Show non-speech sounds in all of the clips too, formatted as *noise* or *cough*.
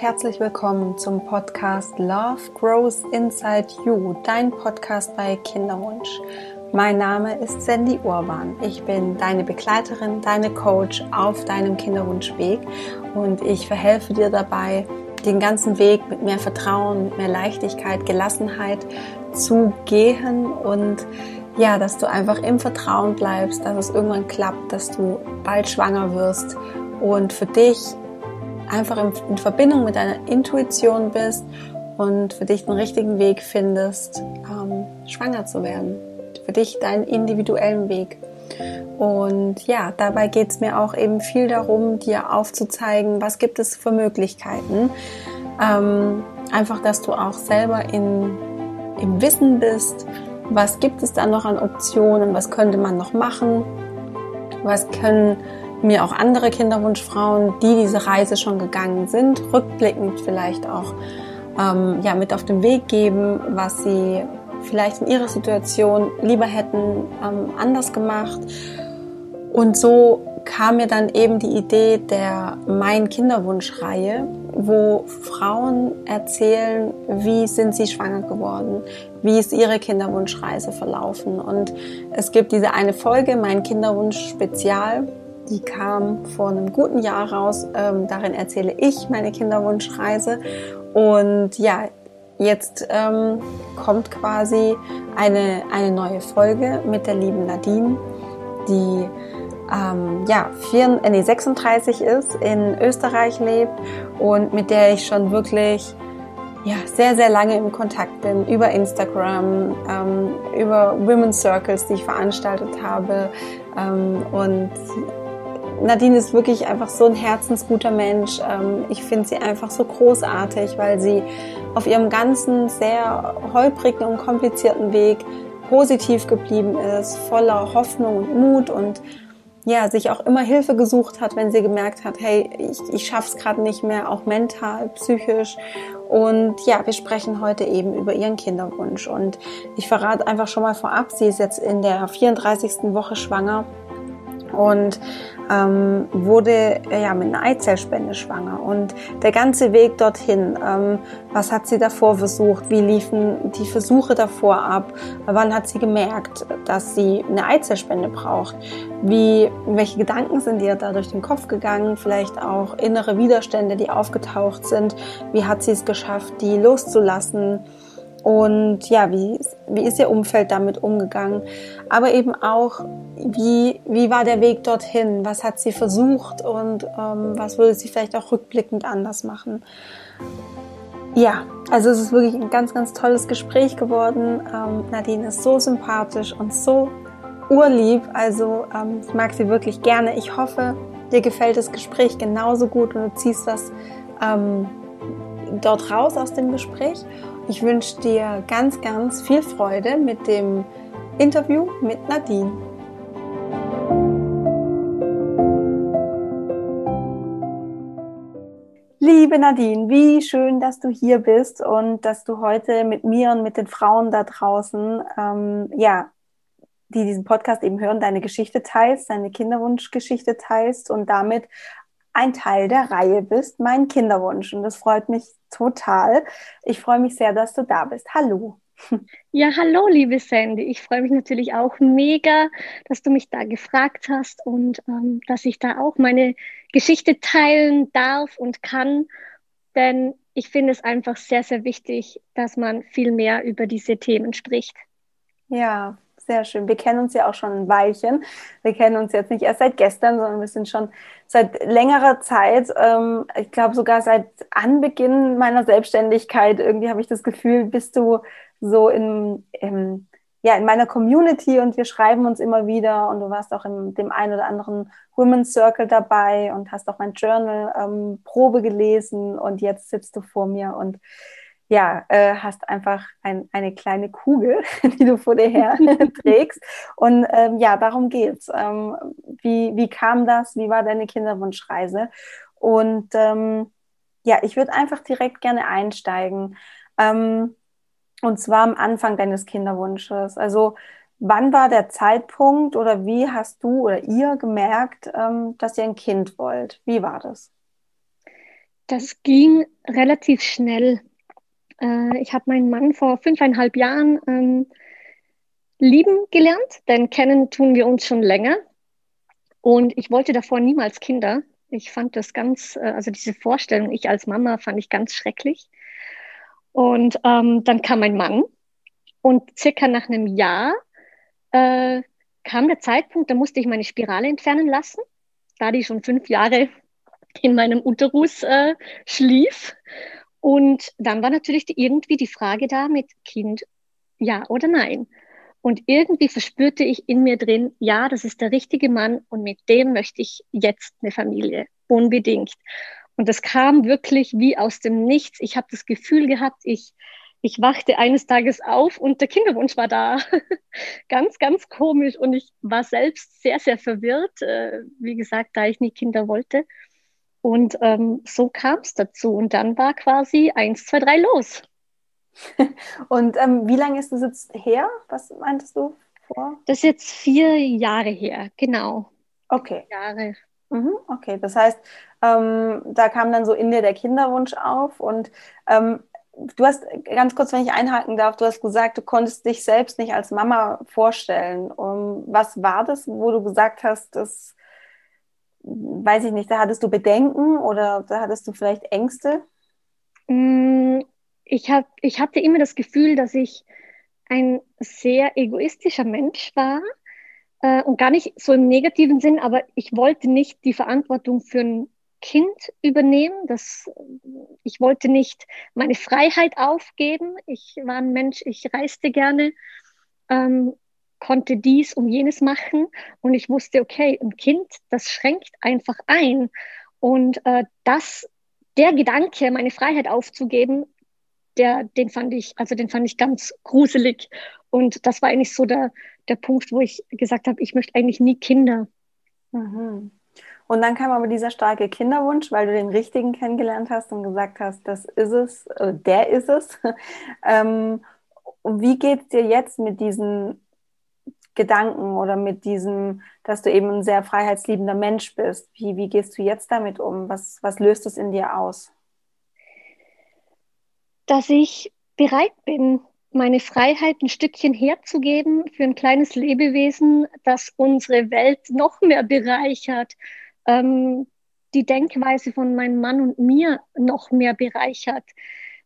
herzlich willkommen zum Podcast Love Grows Inside You, dein Podcast bei Kinderwunsch. Mein Name ist Sandy Urban. Ich bin deine Begleiterin, deine Coach auf deinem Kinderwunschweg und ich verhelfe dir dabei, den ganzen Weg mit mehr Vertrauen, mit mehr Leichtigkeit, Gelassenheit zu gehen und ja, dass du einfach im Vertrauen bleibst, dass es irgendwann klappt, dass du bald schwanger wirst und für dich einfach in, Verbindung mit deiner Intuition bist und für dich den richtigen Weg findest, ähm, schwanger zu werden. Für dich deinen individuellen Weg. Und ja, dabei geht es mir auch eben viel darum, dir aufzuzeigen, was gibt es für Möglichkeiten. Ähm, einfach, dass du auch selber in, im Wissen bist, was gibt es da noch an Optionen, was könnte man noch machen, was können mir auch andere Kinderwunschfrauen, die diese Reise schon gegangen sind, rückblickend vielleicht auch ähm, ja, mit auf den Weg geben, was sie vielleicht in ihrer Situation lieber hätten ähm, anders gemacht. Und so kam mir dann eben die Idee der Mein Kinderwunsch-Reihe, wo Frauen erzählen, wie sind sie schwanger geworden, wie ist ihre Kinderwunschreise verlaufen. Und es gibt diese eine Folge, Mein Kinderwunsch Spezial, die kam vor einem guten Jahr raus. Ähm, darin erzähle ich meine Kinderwunschreise. Und ja, jetzt ähm, kommt quasi eine, eine neue Folge mit der lieben Nadine, die ähm, ja, 4, äh, nee, 36 ist, in Österreich lebt und mit der ich schon wirklich ja, sehr, sehr lange im Kontakt bin, über Instagram, ähm, über Women's Circles, die ich veranstaltet habe. Ähm, und Nadine ist wirklich einfach so ein herzensguter Mensch. Ähm, ich finde sie einfach so großartig, weil sie auf ihrem ganzen sehr holprigen und komplizierten Weg positiv geblieben ist, voller Hoffnung und Mut und ja, sich auch immer Hilfe gesucht hat, wenn sie gemerkt hat, hey, ich, ich schaff's gerade nicht mehr, auch mental, psychisch. Und ja, wir sprechen heute eben über ihren Kinderwunsch. Und ich verrate einfach schon mal vorab, sie ist jetzt in der 34. Woche schwanger und ähm, wurde ja mit einer Eizellspende schwanger. Und der ganze Weg dorthin, ähm, was hat sie davor versucht? Wie liefen die Versuche davor ab? Wann hat sie gemerkt, dass sie eine Eizellspende braucht? Wie, welche Gedanken sind ihr da durch den Kopf gegangen? Vielleicht auch innere Widerstände, die aufgetaucht sind. Wie hat sie es geschafft, die loszulassen? Und ja, wie, wie ist ihr Umfeld damit umgegangen? Aber eben auch, wie, wie war der Weg dorthin? Was hat sie versucht und ähm, was würde sie vielleicht auch rückblickend anders machen? Ja, also es ist wirklich ein ganz, ganz tolles Gespräch geworden. Ähm, Nadine ist so sympathisch und so urlieb. Also ähm, ich mag sie wirklich gerne. Ich hoffe, dir gefällt das Gespräch genauso gut und du ziehst was ähm, dort raus aus dem Gespräch. Ich wünsche dir ganz, ganz viel Freude mit dem Interview mit Nadine. Liebe Nadine, wie schön, dass du hier bist und dass du heute mit mir und mit den Frauen da draußen, ähm, ja, die diesen Podcast eben hören, deine Geschichte teilst, deine Kinderwunschgeschichte teilst und damit ein Teil der Reihe bist, mein Kinderwunsch. Und das freut mich total. Ich freue mich sehr, dass du da bist. Hallo. Ja, hallo, liebe Sandy. Ich freue mich natürlich auch mega, dass du mich da gefragt hast und ähm, dass ich da auch meine Geschichte teilen darf und kann. Denn ich finde es einfach sehr, sehr wichtig, dass man viel mehr über diese Themen spricht. Ja, sehr schön. Wir kennen uns ja auch schon ein Weilchen. Wir kennen uns jetzt nicht erst seit gestern, sondern wir sind schon seit längerer Zeit, ähm, ich glaube sogar seit Anbeginn meiner Selbstständigkeit, irgendwie habe ich das Gefühl, bist du so in, in, ja, in meiner Community und wir schreiben uns immer wieder und du warst auch in dem einen oder anderen Women's Circle dabei und hast auch mein Journal ähm, Probe gelesen und jetzt sitzt du vor mir und ja, äh, hast einfach ein, eine kleine Kugel, *laughs* die du vor dir her *laughs* trägst. Und ähm, ja, darum geht's. Ähm, wie, wie kam das? Wie war deine Kinderwunschreise? Und ähm, ja, ich würde einfach direkt gerne einsteigen. Ähm, und zwar am Anfang deines Kinderwunsches. Also wann war der Zeitpunkt oder wie hast du oder ihr gemerkt, ähm, dass ihr ein Kind wollt? Wie war das? Das ging relativ schnell. Äh, ich habe meinen Mann vor fünfeinhalb Jahren ähm, lieben gelernt, denn kennen tun wir uns schon länger. Und ich wollte davor niemals Kinder. Ich fand das ganz, äh, also diese Vorstellung, ich als Mama, fand ich ganz schrecklich. Und ähm, dann kam mein Mann und circa nach einem Jahr äh, kam der Zeitpunkt, da musste ich meine Spirale entfernen lassen, da die schon fünf Jahre in meinem Uterus äh, schlief. Und dann war natürlich die, irgendwie die Frage da mit Kind, ja oder nein. Und irgendwie verspürte ich in mir drin, ja, das ist der richtige Mann und mit dem möchte ich jetzt eine Familie, unbedingt. Und das kam wirklich wie aus dem Nichts. Ich habe das Gefühl gehabt, ich, ich wachte eines Tages auf und der Kinderwunsch war da. *laughs* ganz, ganz komisch. Und ich war selbst sehr, sehr verwirrt, äh, wie gesagt, da ich nie Kinder wollte. Und ähm, so kam es dazu. Und dann war quasi eins, zwei, drei los. *laughs* Und ähm, wie lange ist das jetzt her? Was meintest du vor? Das ist jetzt vier Jahre her, genau. Okay. Jahre. Mhm, okay, das heißt, ähm, da kam dann so in dir der Kinderwunsch auf und ähm, du hast ganz kurz, wenn ich einhaken darf, du hast gesagt, du konntest dich selbst nicht als Mama vorstellen. Um, was war das, wo du gesagt hast, das weiß ich nicht, da hattest du Bedenken oder da hattest du vielleicht Ängste? Mm, ich, hab, ich hatte immer das Gefühl, dass ich ein sehr egoistischer Mensch war äh, und gar nicht so im negativen Sinn, aber ich wollte nicht die Verantwortung für ein Kind übernehmen. Das, ich wollte nicht meine Freiheit aufgeben. Ich war ein Mensch, ich reiste gerne. Ähm, konnte dies und jenes machen und ich wusste, okay, ein Kind, das schränkt einfach ein. Und äh, das, der Gedanke, meine Freiheit aufzugeben, der, den fand ich, also den fand ich ganz gruselig. Und das war eigentlich so der, der Punkt, wo ich gesagt habe, ich möchte eigentlich nie Kinder. Mhm. Und dann kam aber dieser starke Kinderwunsch, weil du den richtigen kennengelernt hast und gesagt hast, das ist es, äh, der ist es. *laughs* ähm, und wie geht es dir jetzt mit diesen Gedanken oder mit diesem, dass du eben ein sehr freiheitsliebender Mensch bist? Wie, wie gehst du jetzt damit um? Was, was löst es in dir aus? Dass ich bereit bin, meine Freiheit ein Stückchen herzugeben für ein kleines Lebewesen, das unsere Welt noch mehr bereichert, ähm, die Denkweise von meinem Mann und mir noch mehr bereichert.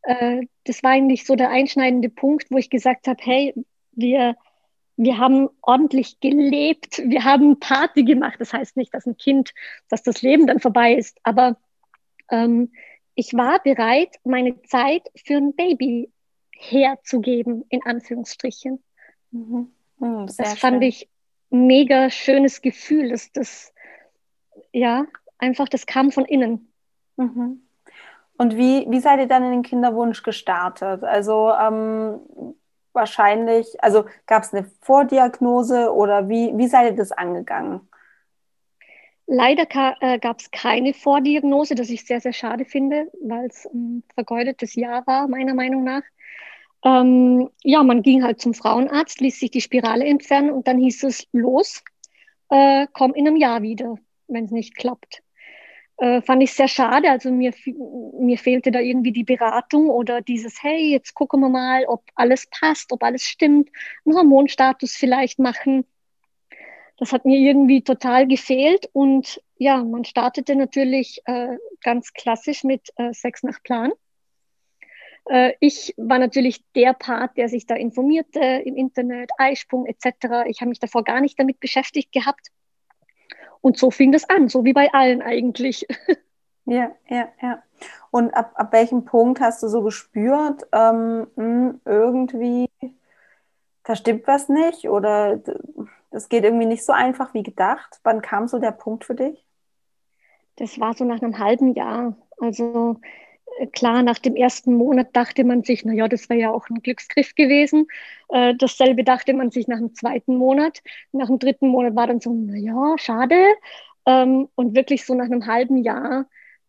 Äh, das war eigentlich so der einschneidende Punkt, wo ich gesagt habe, hey, wir, wir haben ordentlich gelebt, wir haben Party gemacht. Das heißt nicht, dass ein Kind, dass das Leben dann vorbei ist, aber ähm, ich war bereit, meine Zeit für ein Baby herzugeben, in Anführungsstrichen. Mhm. Mhm, das fand schön. ich mega schönes Gefühl. dass das, ja, einfach, das kam von innen. Mhm. Und wie, wie seid ihr dann in den Kinderwunsch gestartet? Also ähm, wahrscheinlich, also gab es eine Vordiagnose oder wie, wie seid ihr das angegangen? Leider äh, gab es keine Vordiagnose, das ich sehr, sehr schade finde, weil es ein vergeudetes Jahr war, meiner Meinung nach. Ähm, ja, man ging halt zum Frauenarzt, ließ sich die Spirale entfernen und dann hieß es, los, äh, komm in einem Jahr wieder, wenn es nicht klappt. Äh, fand ich sehr schade. Also mir, mir fehlte da irgendwie die Beratung oder dieses, hey, jetzt gucken wir mal, ob alles passt, ob alles stimmt, einen Hormonstatus vielleicht machen. Das hat mir irgendwie total gefehlt und ja, man startete natürlich äh, ganz klassisch mit äh, Sex nach Plan. Äh, ich war natürlich der Part, der sich da informierte im Internet, Eisprung etc. Ich habe mich davor gar nicht damit beschäftigt gehabt. Und so fing das an, so wie bei allen eigentlich. *laughs* Ja, ja, ja. Und ab, ab welchem Punkt hast du so gespürt, ähm, hm, irgendwie, da stimmt was nicht oder das geht irgendwie nicht so einfach wie gedacht? Wann kam so der Punkt für dich? Das war so nach einem halben Jahr. Also klar, nach dem ersten Monat dachte man sich, na ja, das wäre ja auch ein Glücksgriff gewesen. Äh, dasselbe dachte man sich nach dem zweiten Monat. Nach dem dritten Monat war dann so, na ja, schade. Ähm, und wirklich so nach einem halben Jahr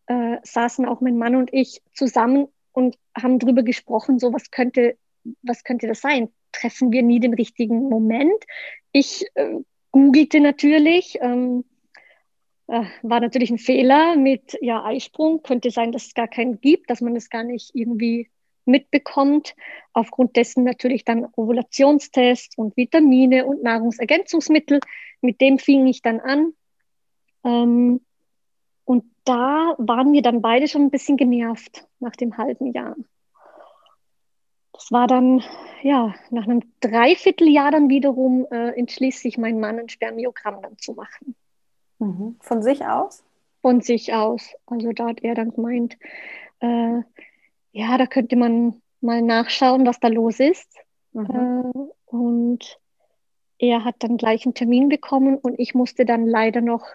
äh, saßen auch mein Mann und ich zusammen und haben darüber gesprochen, so was könnte, was könnte das sein? Treffen wir nie den richtigen Moment? Ich äh, googelte natürlich, ähm, äh, war natürlich ein Fehler mit ja, Eisprung. Könnte sein, dass es gar keinen gibt, dass man es gar nicht irgendwie mitbekommt. Aufgrund dessen natürlich dann Ovulationstest und Vitamine und Nahrungsergänzungsmittel. Mit dem fing ich dann an. Ähm, und da waren wir dann beide schon ein bisschen genervt nach dem halben Jahr. Das war dann, ja, nach einem Dreivierteljahr dann wiederum äh, entschließt sich mein Mann ein Spermiogramm dann zu machen. Mhm. Von sich aus? Von sich aus. Also da hat er dann gemeint, äh, ja, da könnte man mal nachschauen, was da los ist. Mhm. Äh, und er hat dann gleich einen Termin bekommen und ich musste dann leider noch,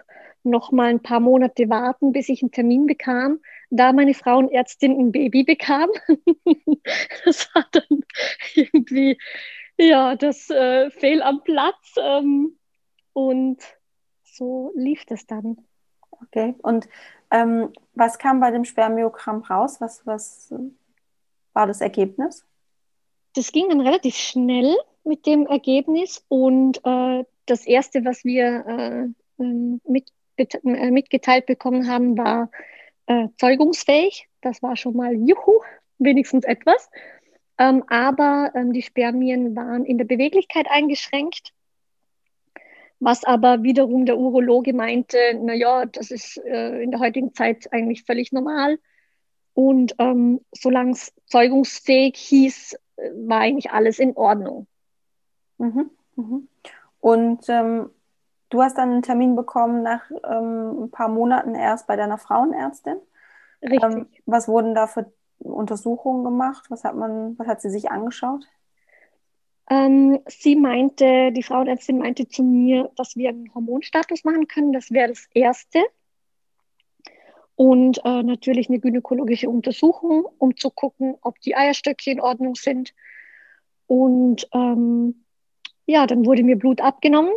noch mal ein paar Monate warten, bis ich einen Termin bekam, da meine Frauenärztin ein Baby bekam. *laughs* das war dann irgendwie, ja, das äh, Fehl am Platz. Ähm, und so lief das dann. Okay, und ähm, was kam bei dem Spermiogramm raus? Was, was war das Ergebnis? Das ging dann relativ schnell mit dem Ergebnis und äh, das Erste, was wir äh, ähm, mit, äh, mitgeteilt bekommen haben, war äh, zeugungsfähig. Das war schon mal juhu, wenigstens etwas. Ähm, aber ähm, die Spermien waren in der Beweglichkeit eingeschränkt was aber wiederum der Urologe meinte, naja, das ist äh, in der heutigen Zeit eigentlich völlig normal. Und ähm, solange es zeugungsfähig hieß, war eigentlich alles in Ordnung. Mhm, mhm. Und ähm, du hast dann einen Termin bekommen nach ähm, ein paar Monaten erst bei deiner Frauenärztin. Richtig. Ähm, was wurden da für Untersuchungen gemacht? Was hat man, was hat sie sich angeschaut? Ähm, sie meinte, die Frauenärztin meinte zu mir, dass wir einen Hormonstatus machen können. Das wäre das Erste. Und äh, natürlich eine gynäkologische Untersuchung, um zu gucken, ob die Eierstöcke in Ordnung sind. Und ähm, ja, dann wurde mir Blut abgenommen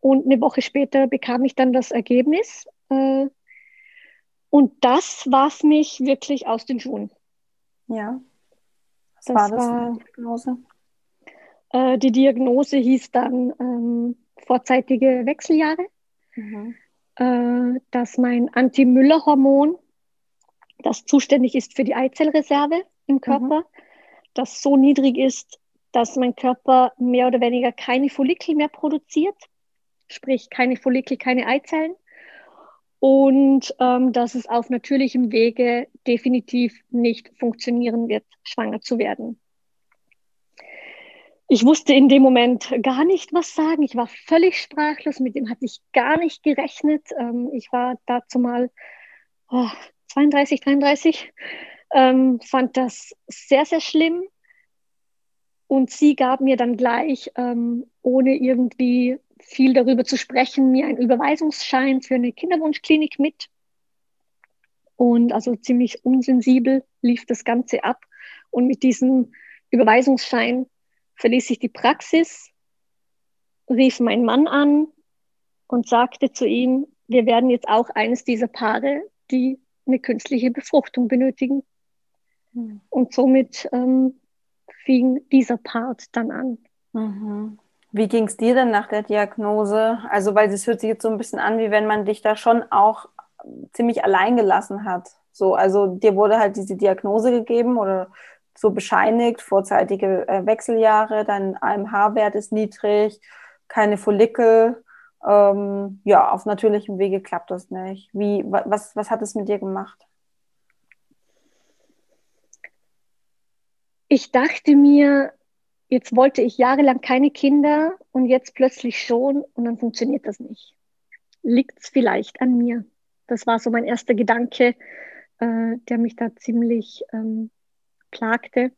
und eine Woche später bekam ich dann das Ergebnis. Äh, und das warf mich wirklich aus den Schuhen. Ja. Was das war das war, Diagnose? Äh, die Diagnose hieß dann ähm, vorzeitige Wechseljahre, mhm. äh, dass mein Anti-Müller-Hormon, das zuständig ist für die Eizellreserve im Körper, mhm. das so niedrig ist, dass mein Körper mehr oder weniger keine Follikel mehr produziert, sprich keine Follikel, keine Eizellen. Und ähm, dass es auf natürlichem Wege definitiv nicht funktionieren wird, schwanger zu werden ich wusste in dem Moment gar nicht, was sagen. Ich war völlig sprachlos, mit dem hatte ich gar nicht gerechnet. Ähm, ich war dazu mal oh, 32, 33, ähm, fand das sehr, sehr schlimm. Und sie gab mir dann gleich, ähm, ohne irgendwie viel darüber zu sprechen, mir einen Überweisungsschein für eine Kinderwunschklinik mit. Und also ziemlich unsensibel lief das Ganze ab. Und mit diesem Überweisungsschein verließ ich die Praxis, rief meinen Mann an und sagte zu ihm, wir werden jetzt auch eines dieser Paare, die eine künstliche Befruchtung benötigen. Mhm. Und somit ähm, fing dieser Part dann an. Mhm. Wie ging es dir denn nach der Diagnose? Also, weil es hört sich jetzt so ein bisschen an, wie wenn man dich da schon auch ziemlich allein gelassen hat. So, also dir wurde halt diese Diagnose gegeben oder so bescheinigt, vorzeitige äh, Wechseljahre, dein AMH-Wert ist niedrig, keine Follikel. Ähm, ja, auf natürlichem Wege klappt das nicht. Wie, was, was hat es mit dir gemacht? Ich dachte mir, jetzt wollte ich jahrelang keine Kinder und jetzt plötzlich schon und dann funktioniert das nicht. Liegt es vielleicht an mir? Das war so mein erster Gedanke, äh, der mich da ziemlich ähm, plagte.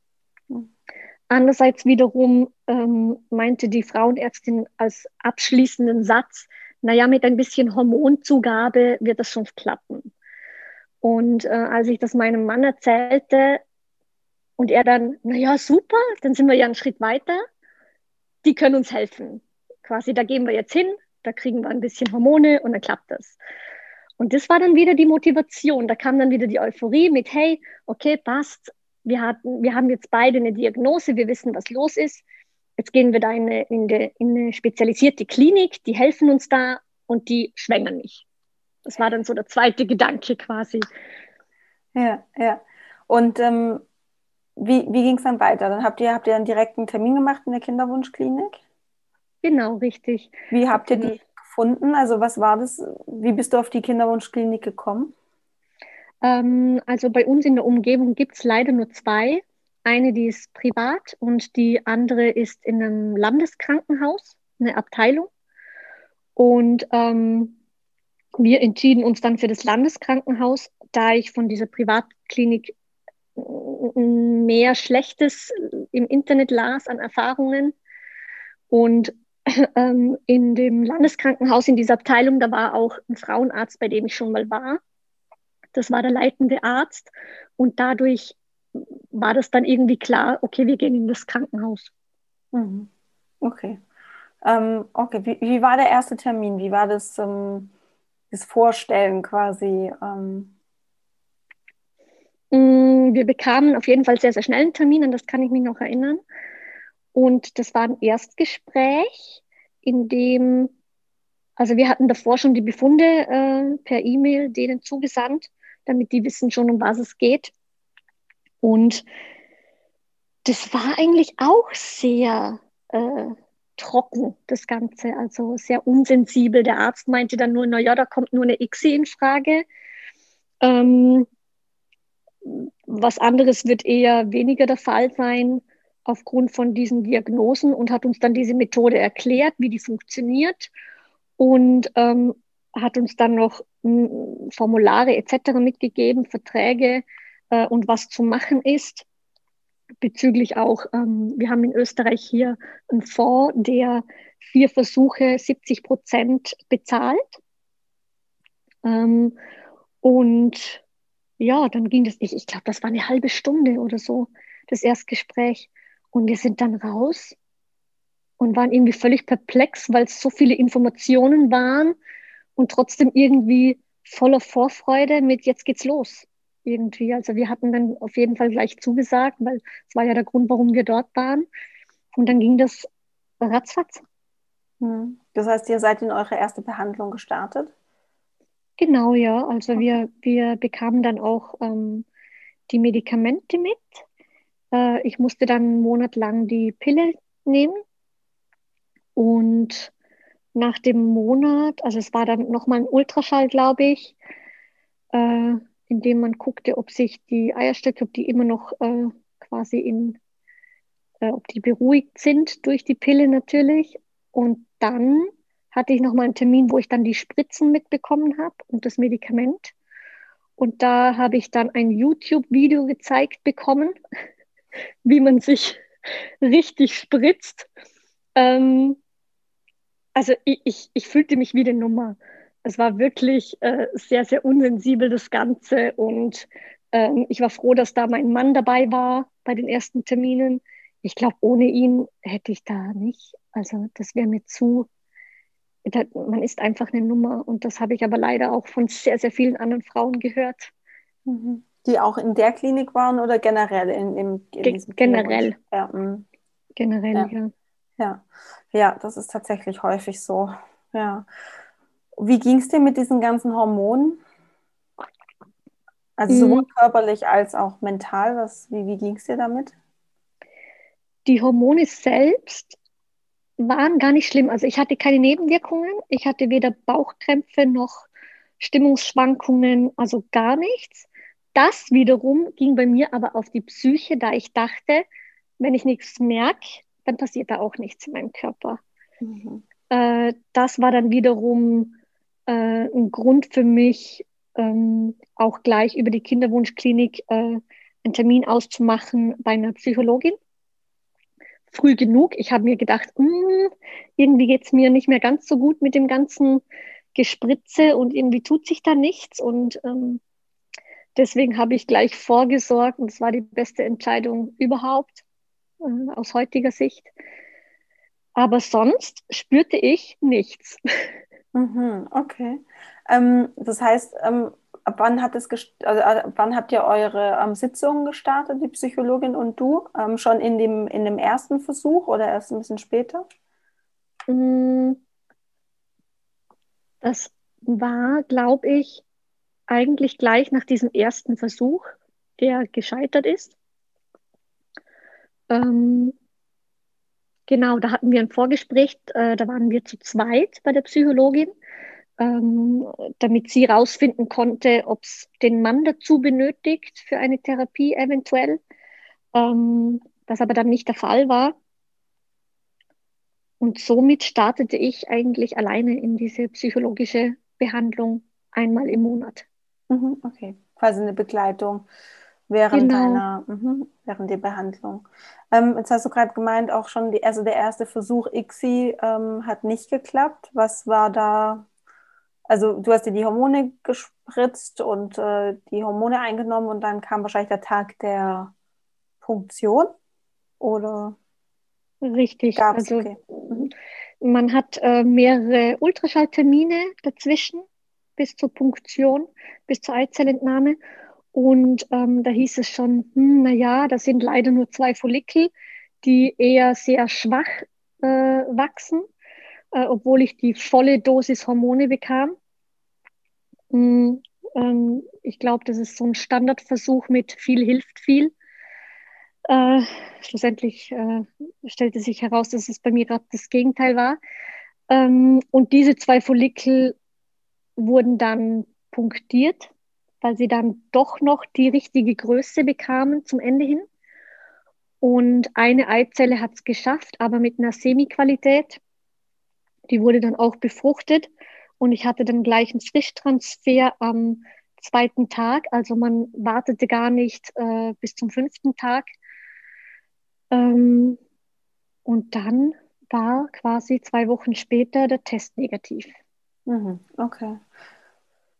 Andererseits wiederum ähm, meinte die Frauenärztin als abschließenden Satz, naja, mit ein bisschen Hormonzugabe wird das schon klappen. Und äh, als ich das meinem Mann erzählte und er dann, naja, super, dann sind wir ja einen Schritt weiter, die können uns helfen. Quasi, da gehen wir jetzt hin, da kriegen wir ein bisschen Hormone und dann klappt das. Und das war dann wieder die Motivation. Da kam dann wieder die Euphorie mit, hey, okay, passt, wir, hatten, wir haben jetzt beide eine Diagnose, wir wissen, was los ist. Jetzt gehen wir da in eine, in, de, in eine spezialisierte Klinik, die helfen uns da und die schwängern mich. Das war dann so der zweite Gedanke quasi. Ja, ja. Und ähm, wie, wie ging es dann weiter? Dann habt ihr, habt ihr einen direkten Termin gemacht in der Kinderwunschklinik? Genau, richtig. Wie habt ihr die gefunden? Also was war das? Wie bist du auf die Kinderwunschklinik gekommen? Ähm, also bei uns in der Umgebung gibt es leider nur zwei. Eine, die ist privat und die andere ist in einem Landeskrankenhaus, eine Abteilung. Und ähm, wir entschieden uns dann für das Landeskrankenhaus, da ich von dieser Privatklinik mehr Schlechtes im Internet las an Erfahrungen. Und *laughs* ähm, in dem Landeskrankenhaus, in dieser Abteilung, da war auch ein Frauenarzt, bei dem ich schon mal war. Das war der leitende Arzt. Und dadurch war das dann irgendwie klar, okay, wir gehen in das Krankenhaus. Mhm. Okay. Ähm, okay, wie, wie, war der erste Termin? Wie war das, ähm, das Vorstellen quasi? Ähm? Mm, wir bekamen auf jeden Fall sehr, sehr schnell einen Termin, an das kann ich mich noch erinnern. Und das war ein Erstgespräch, in dem, also wir hatten davor schon die Befunde äh, per E-Mail denen zugesandt, damit die wissen schon, um was es geht. Und das war eigentlich auch sehr äh, trocken, das Ganze, also sehr unsensibel. Der Arzt meinte dann nur, naja, da kommt nur eine ICSI in Frage. Ähm, was anderes wird eher weniger der Fall sein aufgrund von diesen Diagnosen und hat uns dann diese Methode erklärt, wie die funktioniert und ähm, hat uns dann noch Formulare etc. mitgegeben, Verträge äh, und was zu machen ist. Bezüglich auch, ähm, wir haben in Österreich hier einen Fonds, der vier Versuche 70 Prozent bezahlt. Ähm, und ja, dann ging das, ich, ich glaube, das war eine halbe Stunde oder so, das Erstgespräch. Und wir sind dann raus und waren irgendwie völlig perplex, weil es so viele Informationen waren und trotzdem irgendwie voller Vorfreude mit jetzt geht's los irgendwie. Also wir hatten dann auf jeden Fall gleich zugesagt, weil es war ja der Grund, warum wir dort waren. Und dann ging das ratzfatz. Hm. Das heißt, ihr seid in eure erste Behandlung gestartet? Genau, ja. Also okay. wir, wir bekamen dann auch ähm, die Medikamente mit. Äh, ich musste dann einen Monat lang die Pille nehmen. Und nach dem Monat, also es war dann nochmal ein Ultraschall, glaube ich, äh, in dem man guckte, ob sich die Eierstöcke, ob die immer noch äh, quasi in, äh, ob die beruhigt sind durch die Pille natürlich. Und dann hatte ich nochmal einen Termin, wo ich dann die Spritzen mitbekommen habe und das Medikament. Und da habe ich dann ein YouTube-Video gezeigt bekommen, *laughs* wie man sich *laughs* richtig spritzt. Ähm, also ich, ich, ich fühlte mich wie eine Nummer. Es war wirklich äh, sehr, sehr unsensibel das Ganze und ähm, ich war froh, dass da mein Mann dabei war bei den ersten Terminen. Ich glaube, ohne ihn hätte ich da nicht. Also das wäre mir zu. Da, man ist einfach eine Nummer und das habe ich aber leider auch von sehr, sehr vielen anderen Frauen gehört. Mhm. Die auch in der Klinik waren oder generell in, in, in Ge Generell. Ja, mm. generell, ja. ja. Ja, ja, das ist tatsächlich häufig so. Ja. Wie ging es dir mit diesen ganzen Hormonen? Also sowohl mhm. körperlich als auch mental. Was, wie wie ging es dir damit? Die Hormone selbst waren gar nicht schlimm. Also ich hatte keine Nebenwirkungen. Ich hatte weder Bauchkrämpfe noch Stimmungsschwankungen, also gar nichts. Das wiederum ging bei mir aber auf die Psyche, da ich dachte, wenn ich nichts merke, dann passiert da auch nichts in meinem Körper. Mhm. Äh, das war dann wiederum äh, ein Grund für mich, ähm, auch gleich über die Kinderwunschklinik äh, einen Termin auszumachen bei einer Psychologin. Früh genug. Ich habe mir gedacht, hm, irgendwie geht es mir nicht mehr ganz so gut mit dem ganzen Gespritze und irgendwie tut sich da nichts. Und ähm, deswegen habe ich gleich vorgesorgt und es war die beste Entscheidung überhaupt äh, aus heutiger Sicht. Aber sonst spürte ich nichts. *laughs* Mhm, okay. Ähm, das heißt, ähm, ab wann hat es also, ab wann habt ihr eure ähm, Sitzungen gestartet, die Psychologin und du? Ähm, schon in dem, in dem ersten Versuch oder erst ein bisschen später? Mm. Das war, glaube ich, eigentlich gleich nach diesem ersten Versuch, der gescheitert ist. Ähm, genau, da hatten wir ein Vorgespräch, äh, da waren wir zu zweit bei der Psychologin, ähm, damit sie herausfinden konnte, ob es den Mann dazu benötigt für eine Therapie eventuell, ähm, was aber dann nicht der Fall war. Und somit startete ich eigentlich alleine in diese psychologische Behandlung einmal im Monat. Mhm, okay, quasi eine Begleitung während genau. deiner, mh, während der Behandlung. Ähm, jetzt hast du gerade gemeint, auch schon die, also der erste Versuch ICSI ähm, hat nicht geklappt. Was war da? Also du hast dir die Hormone gespritzt und äh, die Hormone eingenommen und dann kam wahrscheinlich der Tag der Punktion, oder? Richtig. Gab's? Also okay. Mhm. man hat äh, mehrere Ultraschalltermine dazwischen bis zur Punktion, bis zur Eizellentnahme. Und ähm, da hieß es schon, hm, na ja, das sind leider nur zwei Follikel, die eher sehr schwach äh, wachsen, äh, obwohl ich die volle Dosis Hormone bekam. Hm, ähm, ich glaube, das ist so ein Standardversuch mit viel hilft viel. Äh, schlussendlich äh, stellte sich heraus, dass es bei mir gerade das Gegenteil war. Ähm, und diese zwei Follikel wurden dann punktiert, weil sie dann doch noch die richtige Größe bekamen zum Ende hin. Und eine Eizelle hat es geschafft, aber mit einer Semi-Qualität. Die wurde dann auch befruchtet und ich hatte dann gleich einen Frischtransfer am zweiten Tag. Also man wartete gar nicht äh, bis zum fünften Tag, ähm, und dann war quasi zwei Wochen später der Test negativ. Mhm, okay.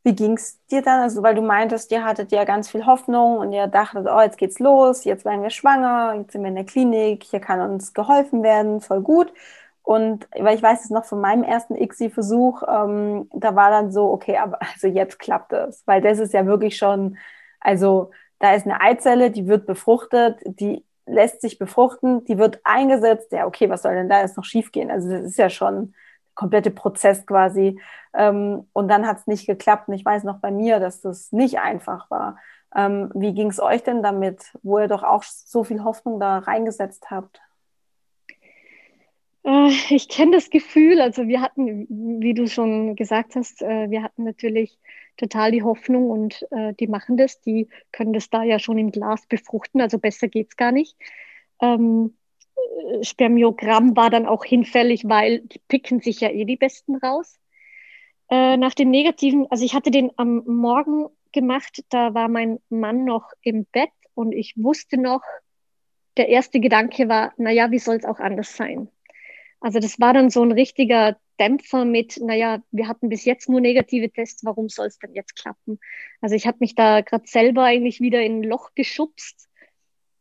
Wie ging es dir dann? Also, weil du meintest, ihr hattet ja ganz viel Hoffnung und ihr dachtet, oh, jetzt geht's los, jetzt werden wir schwanger, jetzt sind wir in der Klinik, hier kann uns geholfen werden, voll gut. Und weil ich weiß es noch von meinem ersten ICSI-Versuch, ähm, da war dann so, okay, aber *laughs* also jetzt klappt es, weil das ist ja wirklich schon, also da ist eine Eizelle, die wird befruchtet, die lässt sich befruchten, die wird eingesetzt. Ja, okay, was soll denn da jetzt noch schiefgehen? Also das ist ja schon komplette Prozess quasi. Ähm, und dann hat es nicht geklappt. Und ich weiß noch bei mir, dass das nicht einfach war. Ähm, wie ging es euch denn damit, wo ihr doch auch so viel Hoffnung da reingesetzt habt? Äh, ich kenne das Gefühl. Also wir hatten, wie du schon gesagt hast, äh, wir hatten natürlich total die Hoffnung und äh, die machen das, die können das da ja schon im Glas befruchten, also besser geht es gar nicht. Ähm, Spermiogramm war dann auch hinfällig, weil die picken sich ja eh die Besten raus. Äh, nach dem negativen, also ich hatte den am Morgen gemacht, da war mein Mann noch im Bett und ich wusste noch, der erste Gedanke war, naja, wie soll es auch anders sein? Also das war dann so ein richtiger Dämpfer mit, naja, wir hatten bis jetzt nur negative Tests, warum soll es denn jetzt klappen? Also ich habe mich da gerade selber eigentlich wieder in ein Loch geschubst.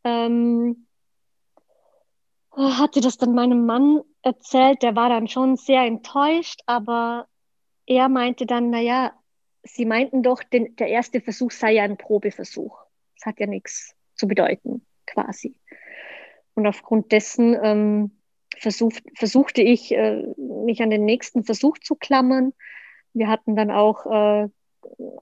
Ähm, hatte das dann meinem Mann erzählt, der war dann schon sehr enttäuscht, aber er meinte dann, naja, sie meinten doch, den, der erste Versuch sei ja ein Probeversuch. Das hat ja nichts zu bedeuten, quasi. Und aufgrund dessen ähm, versucht, versuchte ich, äh, mich an den nächsten Versuch zu klammern. Wir hatten dann auch äh,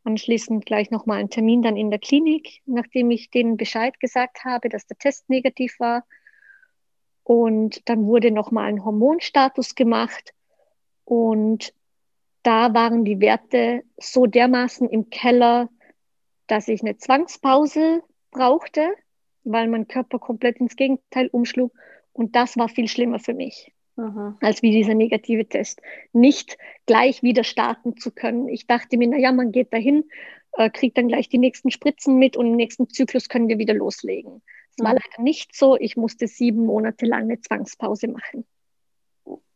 anschließend gleich nochmal einen Termin dann in der Klinik, nachdem ich denen Bescheid gesagt habe, dass der Test negativ war. Und dann wurde nochmal ein Hormonstatus gemacht. Und da waren die Werte so dermaßen im Keller, dass ich eine Zwangspause brauchte, weil mein Körper komplett ins Gegenteil umschlug und das war viel schlimmer für mich. Aha. als wie dieser negative Test. Nicht gleich wieder starten zu können. Ich dachte mir, naja, man geht dahin, äh, kriegt dann gleich die nächsten Spritzen mit und im nächsten Zyklus können wir wieder loslegen. War leider nicht so. Ich musste sieben Monate lang eine Zwangspause machen.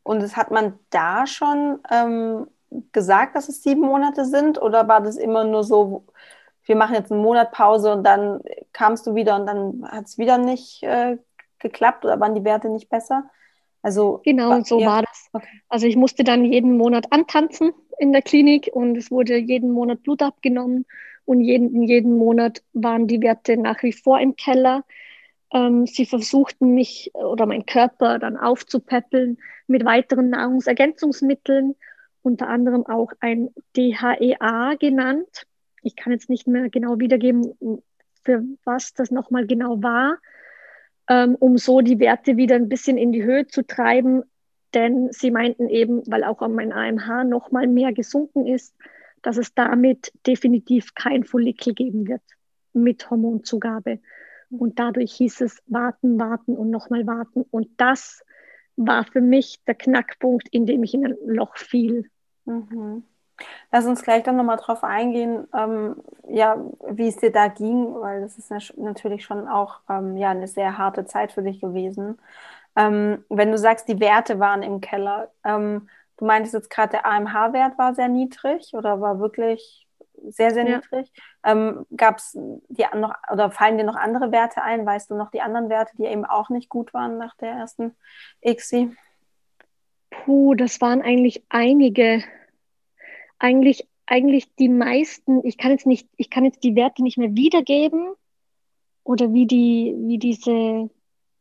Und das hat man da schon ähm, gesagt, dass es sieben Monate sind? Oder war das immer nur so, wir machen jetzt einen Monat Pause und dann kamst du wieder und dann hat es wieder nicht äh, geklappt oder waren die Werte nicht besser? Also genau, so ja. war das. Okay. Also ich musste dann jeden Monat antanzen in der Klinik und es wurde jeden Monat Blut abgenommen und jeden, jeden Monat waren die Werte nach wie vor im Keller. Ähm, sie versuchten mich oder meinen Körper dann aufzupäppeln mit weiteren Nahrungsergänzungsmitteln unter anderem auch ein DHEA genannt. Ich kann jetzt nicht mehr genau wiedergeben, für was das nochmal genau war, ähm, um so die Werte wieder ein bisschen in die Höhe zu treiben. Denn sie meinten eben, weil auch mein AMH nochmal mehr gesunken ist, dass es damit definitiv kein Follikel geben wird mit Hormonzugabe. Und dadurch hieß es warten, warten und nochmal warten. Und das war für mich der Knackpunkt, in dem ich in ein Loch fiel. Mhm. Lass uns gleich dann nochmal drauf eingehen, ähm, ja, wie es dir da ging, weil das ist natürlich schon auch ähm, ja, eine sehr harte Zeit für dich gewesen. Ähm, wenn du sagst, die Werte waren im Keller, ähm, du meintest jetzt gerade, der AMH-Wert war sehr niedrig oder war wirklich sehr, sehr ja. niedrig. Ähm, Gab es noch oder fallen dir noch andere Werte ein? Weißt du noch die anderen Werte, die eben auch nicht gut waren nach der ersten ICSI? Puh, das waren eigentlich einige. Eigentlich, eigentlich die meisten. Ich kann jetzt nicht, ich kann jetzt die Werte nicht mehr wiedergeben oder wie die, wie diese,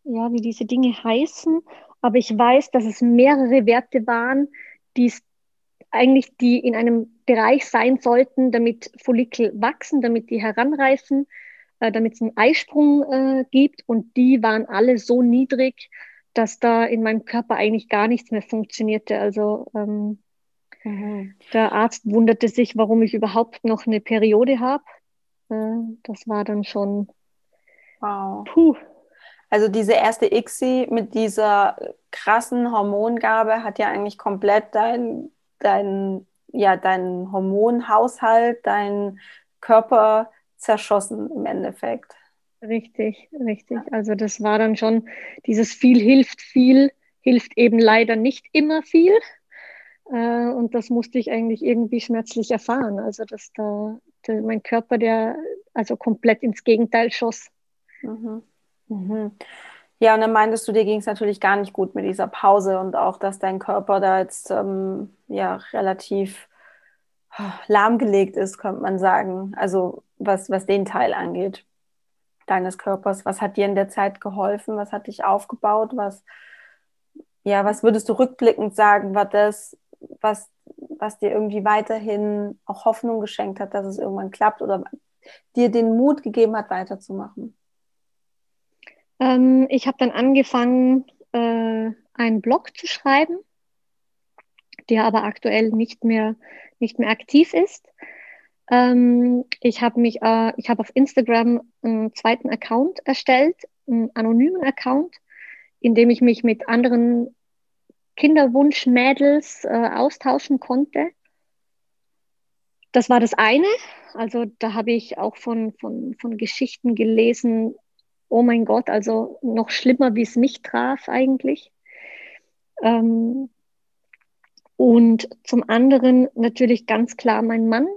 ja, wie diese Dinge heißen. Aber ich weiß, dass es mehrere Werte waren, die es eigentlich die in einem Bereich sein sollten, damit Follikel wachsen, damit die heranreifen, äh, damit es einen Eisprung äh, gibt. Und die waren alle so niedrig, dass da in meinem Körper eigentlich gar nichts mehr funktionierte. Also ähm, mhm. der Arzt wunderte sich, warum ich überhaupt noch eine Periode habe. Äh, das war dann schon. Wow. Puh. Also diese erste ICSI mit dieser krassen Hormongabe hat ja eigentlich komplett dein dein, ja, dein Hormonhaushalt, dein Körper zerschossen im Endeffekt. Richtig, richtig. Also das war dann schon dieses viel hilft viel, hilft eben leider nicht immer viel. Äh, und das musste ich eigentlich irgendwie schmerzlich erfahren. Also dass da mein Körper, der also komplett ins Gegenteil schoss. Mhm. Mhm. Ja, und dann meintest du, dir ging es natürlich gar nicht gut mit dieser Pause und auch, dass dein Körper da jetzt ähm, ja relativ oh, lahmgelegt ist, könnte man sagen. Also was, was den Teil angeht deines Körpers. Was hat dir in der Zeit geholfen? Was hat dich aufgebaut? Was, ja, was würdest du rückblickend sagen, war das, was, was dir irgendwie weiterhin auch Hoffnung geschenkt hat, dass es irgendwann klappt oder dir den Mut gegeben hat, weiterzumachen? Ähm, ich habe dann angefangen, äh, einen Blog zu schreiben, der aber aktuell nicht mehr, nicht mehr aktiv ist. Ähm, ich habe mich, äh, ich habe auf Instagram einen zweiten Account erstellt, einen anonymen Account, in dem ich mich mit anderen Kinderwunschmädels äh, austauschen konnte. Das war das eine. Also da habe ich auch von, von, von Geschichten gelesen, oh mein Gott, also noch schlimmer, wie es mich traf eigentlich. Ähm, und zum anderen natürlich ganz klar mein Mann,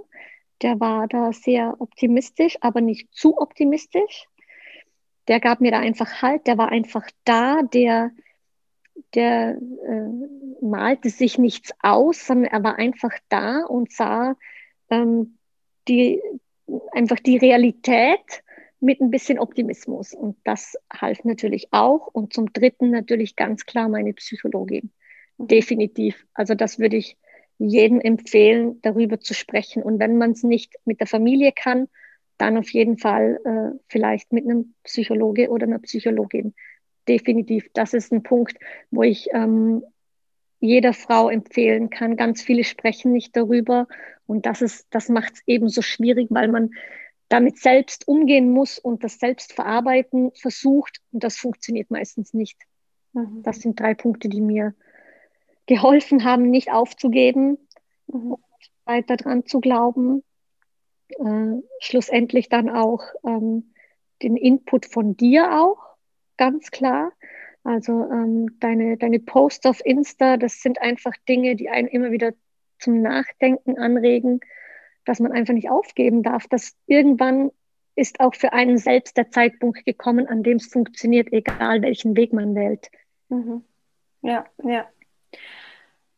der war da sehr optimistisch, aber nicht zu optimistisch. Der gab mir da einfach Halt, der war einfach da, der, der äh, malte sich nichts aus, sondern er war einfach da und sah ähm, die, einfach die Realität mit ein bisschen Optimismus. Und das half natürlich auch. Und zum Dritten natürlich ganz klar meine Psychologin. Definitiv. Also das würde ich jedem empfehlen, darüber zu sprechen. Und wenn man es nicht mit der Familie kann, dann auf jeden Fall äh, vielleicht mit einem Psychologe oder einer Psychologin. Definitiv. Das ist ein Punkt, wo ich ähm, jeder Frau empfehlen kann. Ganz viele sprechen nicht darüber. Und das ist, das macht es eben so schwierig, weil man damit selbst umgehen muss und das selbst verarbeiten versucht. Und das funktioniert meistens nicht. Mhm. Das sind drei Punkte, die mir geholfen haben, nicht aufzugeben mhm. und weiter dran zu glauben. Äh, schlussendlich dann auch ähm, den Input von dir auch, ganz klar. Also ähm, deine, deine Posts auf Insta, das sind einfach Dinge, die einen immer wieder zum Nachdenken anregen dass man einfach nicht aufgeben darf, dass irgendwann ist auch für einen selbst der Zeitpunkt gekommen, an dem es funktioniert, egal welchen Weg man wählt. Mhm. Ja, ja.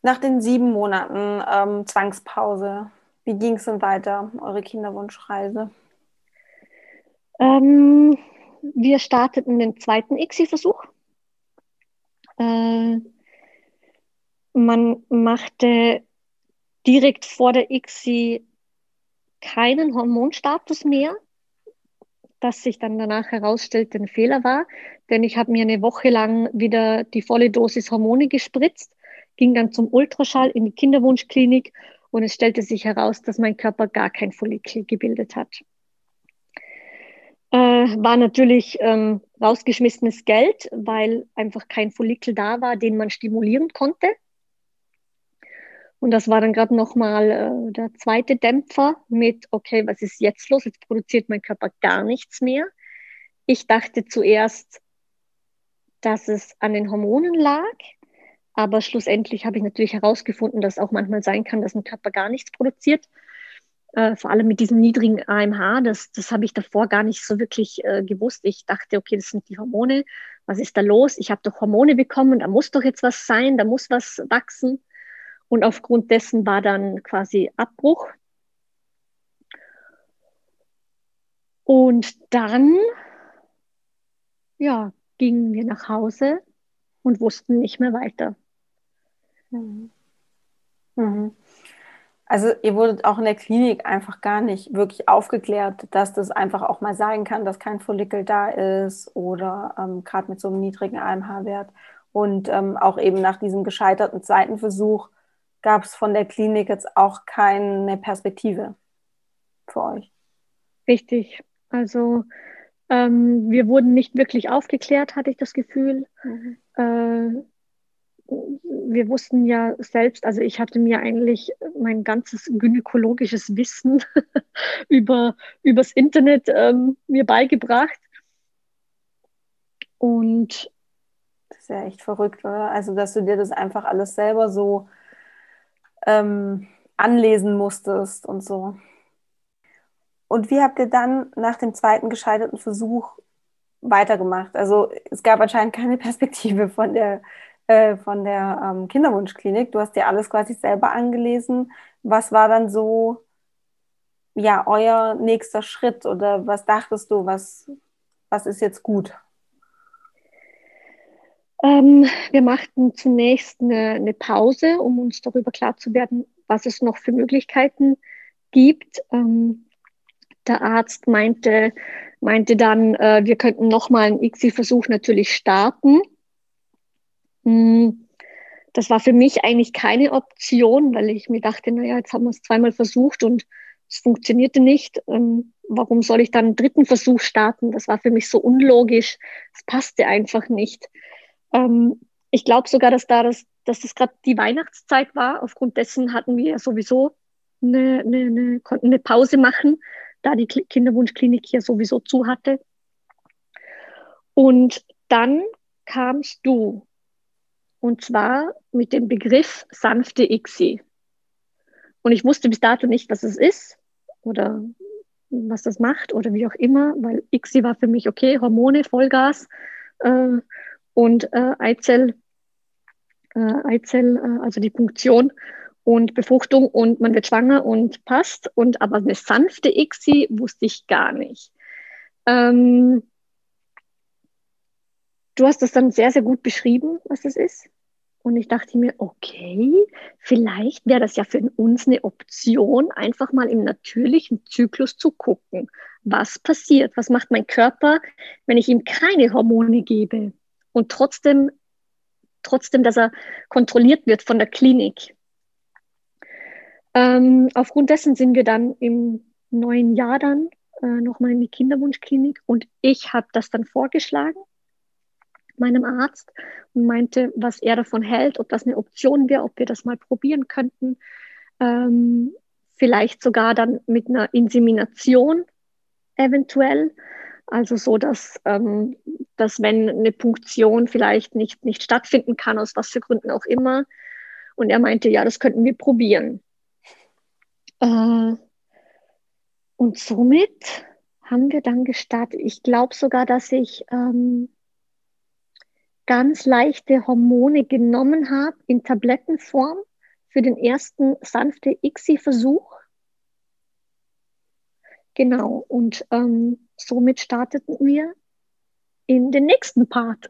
Nach den sieben Monaten ähm, Zwangspause, wie ging es denn weiter, eure Kinderwunschreise? Ähm, wir starteten den zweiten ICSI-Versuch. Äh, man machte direkt vor der ICSI keinen Hormonstatus mehr, das sich dann danach herausstellte, ein Fehler war, denn ich habe mir eine Woche lang wieder die volle Dosis Hormone gespritzt, ging dann zum Ultraschall in die Kinderwunschklinik und es stellte sich heraus, dass mein Körper gar kein Follikel gebildet hat. Äh, war natürlich ähm, rausgeschmissenes Geld, weil einfach kein Follikel da war, den man stimulieren konnte. Und das war dann gerade nochmal äh, der zweite Dämpfer mit, okay, was ist jetzt los? Jetzt produziert mein Körper gar nichts mehr. Ich dachte zuerst, dass es an den Hormonen lag, aber schlussendlich habe ich natürlich herausgefunden, dass es auch manchmal sein kann, dass ein Körper gar nichts produziert. Äh, vor allem mit diesem niedrigen AMH, das, das habe ich davor gar nicht so wirklich äh, gewusst. Ich dachte, okay, das sind die Hormone. Was ist da los? Ich habe doch Hormone bekommen, da muss doch jetzt was sein, da muss was wachsen. Und aufgrund dessen war dann quasi Abbruch. Und dann, ja, gingen wir nach Hause und wussten nicht mehr weiter. Mhm. Mhm. Also ihr wurdet auch in der Klinik einfach gar nicht wirklich aufgeklärt, dass das einfach auch mal sein kann, dass kein Follikel da ist oder ähm, gerade mit so einem niedrigen AMH-Wert. Und ähm, auch eben nach diesem gescheiterten zweiten Versuch gab es von der Klinik jetzt auch keine Perspektive für euch. Richtig. Also ähm, wir wurden nicht wirklich aufgeklärt, hatte ich das Gefühl. Mhm. Äh, wir wussten ja selbst, also ich hatte mir eigentlich mein ganzes gynäkologisches Wissen *laughs* über übers Internet ähm, mir beigebracht. Und das ist ja echt verrückt, oder? Also, dass du dir das einfach alles selber so ähm, anlesen musstest und so. Und wie habt ihr dann nach dem zweiten gescheiterten Versuch weitergemacht? Also es gab anscheinend keine *laughs* Perspektive von der, äh, von der ähm, Kinderwunschklinik. Du hast dir alles quasi selber angelesen. Was war dann so, ja, euer nächster Schritt oder was dachtest du, was, was ist jetzt gut? Ähm, wir machten zunächst eine, eine, Pause, um uns darüber klar zu werden, was es noch für Möglichkeiten gibt. Ähm, der Arzt meinte, meinte dann, äh, wir könnten nochmal einen ICSI-Versuch natürlich starten. Hm, das war für mich eigentlich keine Option, weil ich mir dachte, naja, jetzt haben wir es zweimal versucht und es funktionierte nicht. Ähm, warum soll ich dann einen dritten Versuch starten? Das war für mich so unlogisch. Es passte einfach nicht. Ähm, ich glaube sogar, dass da das, dass das gerade die Weihnachtszeit war. Aufgrund dessen hatten wir ja sowieso eine, eine, eine, konnten eine Pause machen, da die Kinderwunschklinik hier sowieso zu hatte. Und dann kamst du. Und zwar mit dem Begriff sanfte ICSI. Und ich wusste bis dato nicht, was es ist oder was das macht oder wie auch immer, weil ICSI war für mich okay, Hormone, Vollgas. Äh, und äh, Eizell, äh, Eizell, äh, also die Punktion und Befruchtung und man wird schwanger und passt. Und aber eine sanfte ICSI wusste ich gar nicht. Ähm, du hast das dann sehr, sehr gut beschrieben, was das ist. Und ich dachte mir, okay, vielleicht wäre das ja für uns eine Option, einfach mal im natürlichen Zyklus zu gucken, was passiert, was macht mein Körper, wenn ich ihm keine Hormone gebe und trotzdem, trotzdem, dass er kontrolliert wird von der Klinik. Ähm, aufgrund dessen sind wir dann im neuen Jahr dann äh, nochmal in die Kinderwunschklinik und ich habe das dann vorgeschlagen meinem Arzt und meinte, was er davon hält, ob das eine Option wäre, ob wir das mal probieren könnten. Ähm, vielleicht sogar dann mit einer Insemination eventuell. Also so, dass, ähm, dass wenn eine Punktion vielleicht nicht, nicht stattfinden kann, aus was für Gründen auch immer. Und er meinte, ja, das könnten wir probieren. Äh, und somit haben wir dann gestartet. Ich glaube sogar, dass ich ähm, ganz leichte Hormone genommen habe in Tablettenform für den ersten sanfte ICSI-Versuch. Genau, und ähm, somit starteten wir in den nächsten Part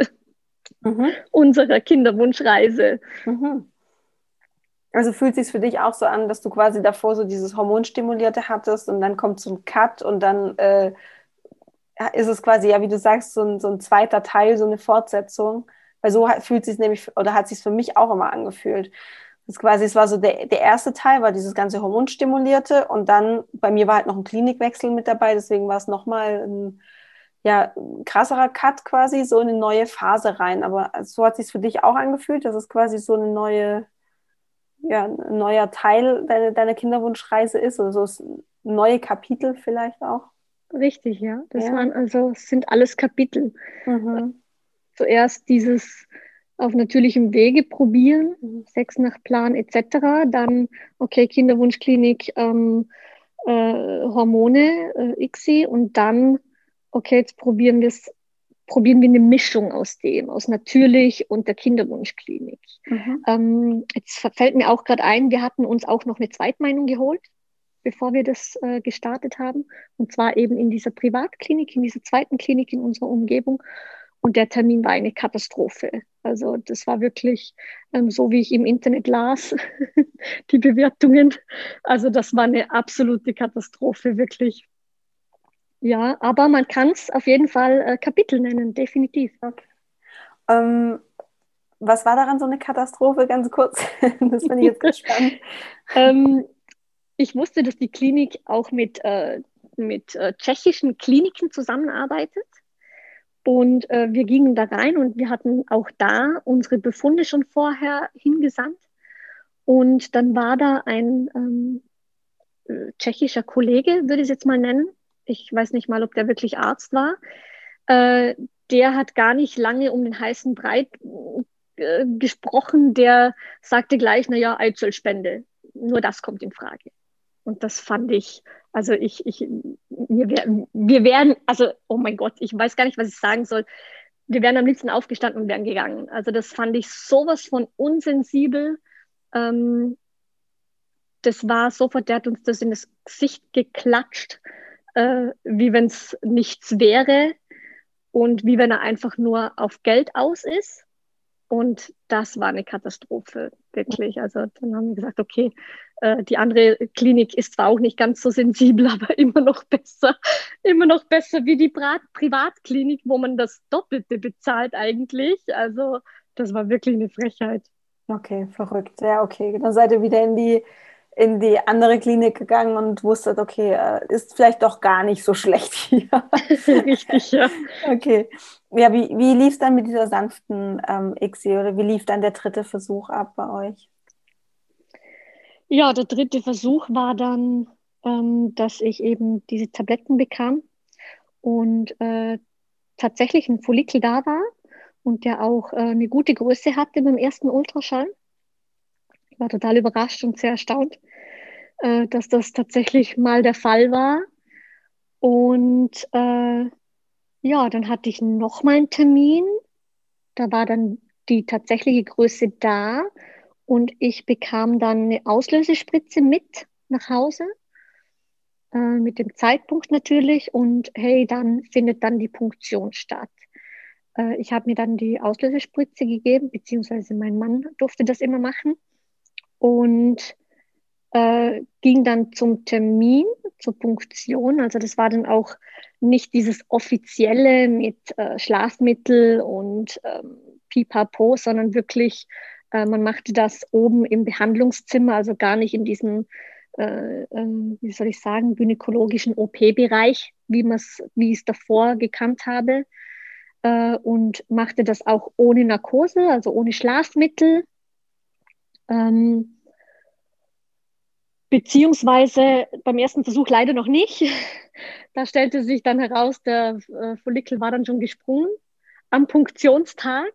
mhm. unserer Kinderwunschreise. Mhm. Also fühlt sich für dich auch so an, dass du quasi davor so dieses Hormonstimulierte hattest und dann kommt so ein Cut und dann äh, ist es quasi, ja, wie du sagst, so ein, so ein zweiter Teil, so eine Fortsetzung. Weil so fühlt sich nämlich, oder hat sich für mich auch immer angefühlt. Das quasi, es war so der, der erste Teil, war dieses ganze Hormonstimulierte und dann, bei mir war halt noch ein Klinikwechsel mit dabei, deswegen war es nochmal ein, ja, krasserer Cut quasi, so in eine neue Phase rein. Aber so hat sich für dich auch angefühlt, dass es quasi so eine neue, ja, ein neuer Teil deiner, deiner Kinderwunschreise ist oder so neue Kapitel vielleicht auch. Richtig, ja. Das ja. waren also, sind alles Kapitel. Mhm. Zuerst dieses auf natürlichem Wege probieren, mhm. Sex nach Plan etc. Dann, okay, Kinderwunschklinik, ähm, äh, Hormone, äh, ICSI und dann, okay, jetzt probieren wir es probieren wir eine Mischung aus dem, aus natürlich und der Kinderwunschklinik. Mhm. Ähm, jetzt fällt mir auch gerade ein, wir hatten uns auch noch eine Zweitmeinung geholt, bevor wir das äh, gestartet haben. Und zwar eben in dieser Privatklinik, in dieser zweiten Klinik in unserer Umgebung. Und der Termin war eine Katastrophe. Also das war wirklich ähm, so, wie ich im Internet las, *laughs* die Bewertungen. Also das war eine absolute Katastrophe, wirklich. Ja, aber man kann es auf jeden Fall äh, Kapitel nennen, definitiv. Okay. Ähm, was war daran so eine Katastrophe, ganz kurz? *laughs* das bin ich jetzt gespannt. *laughs* ähm, ich wusste, dass die Klinik auch mit, äh, mit äh, tschechischen Kliniken zusammenarbeitet. Und äh, wir gingen da rein und wir hatten auch da unsere Befunde schon vorher hingesandt. Und dann war da ein ähm, äh, tschechischer Kollege, würde ich es jetzt mal nennen, ich weiß nicht mal, ob der wirklich Arzt war, äh, der hat gar nicht lange um den heißen Breit äh, gesprochen, der sagte gleich, naja, Eizellspende, nur das kommt in Frage. Und das fand ich, also ich, ich, wir, wir wären, also, oh mein Gott, ich weiß gar nicht, was ich sagen soll. Wir wären am liebsten aufgestanden und wären gegangen. Also das fand ich sowas von unsensibel. Ähm, das war sofort, der hat uns das in das Gesicht geklatscht äh, wie wenn es nichts wäre und wie wenn er einfach nur auf Geld aus ist. Und das war eine Katastrophe, wirklich. Also dann haben wir gesagt, okay, äh, die andere Klinik ist zwar auch nicht ganz so sensibel, *laughs* aber immer noch besser, immer noch besser wie die Pri Privatklinik, wo man das Doppelte bezahlt eigentlich. Also das war wirklich eine Frechheit. Okay, verrückt. Ja, okay. Dann seid ihr wieder in die in die andere Klinik gegangen und wusstet, okay, äh, ist vielleicht doch gar nicht so schlecht *laughs* hier. *laughs* Richtig, ja. Okay. Ja, wie, wie lief es dann mit dieser sanften ähm, ICSI oder wie lief dann der dritte Versuch ab bei euch? Ja, der dritte Versuch war dann, ähm, dass ich eben diese Tabletten bekam und äh, tatsächlich ein Follikel da war und der auch äh, eine gute Größe hatte beim ersten Ultraschall. Ich war total überrascht und sehr erstaunt, äh, dass das tatsächlich mal der Fall war. Und äh, ja, dann hatte ich noch mal einen Termin. Da war dann die tatsächliche Größe da und ich bekam dann eine Auslösespritze mit nach Hause äh, mit dem Zeitpunkt natürlich und hey, dann findet dann die Punktion statt. Äh, ich habe mir dann die Auslösespritze gegeben, beziehungsweise mein Mann durfte das immer machen und äh, ging dann zum Termin, zur Punktion. Also das war dann auch nicht dieses offizielle mit äh, Schlafmittel und ähm, Pipapo, sondern wirklich, äh, man machte das oben im Behandlungszimmer, also gar nicht in diesem, äh, ähm, wie soll ich sagen, gynäkologischen OP-Bereich, wie, ich es davor gekannt habe. Äh, und machte das auch ohne Narkose, also ohne Schlafmittel ähm, beziehungsweise beim ersten Versuch leider noch nicht. *laughs* Da stellte sich dann heraus, der äh, Follikel war dann schon gesprungen am Punktionstag.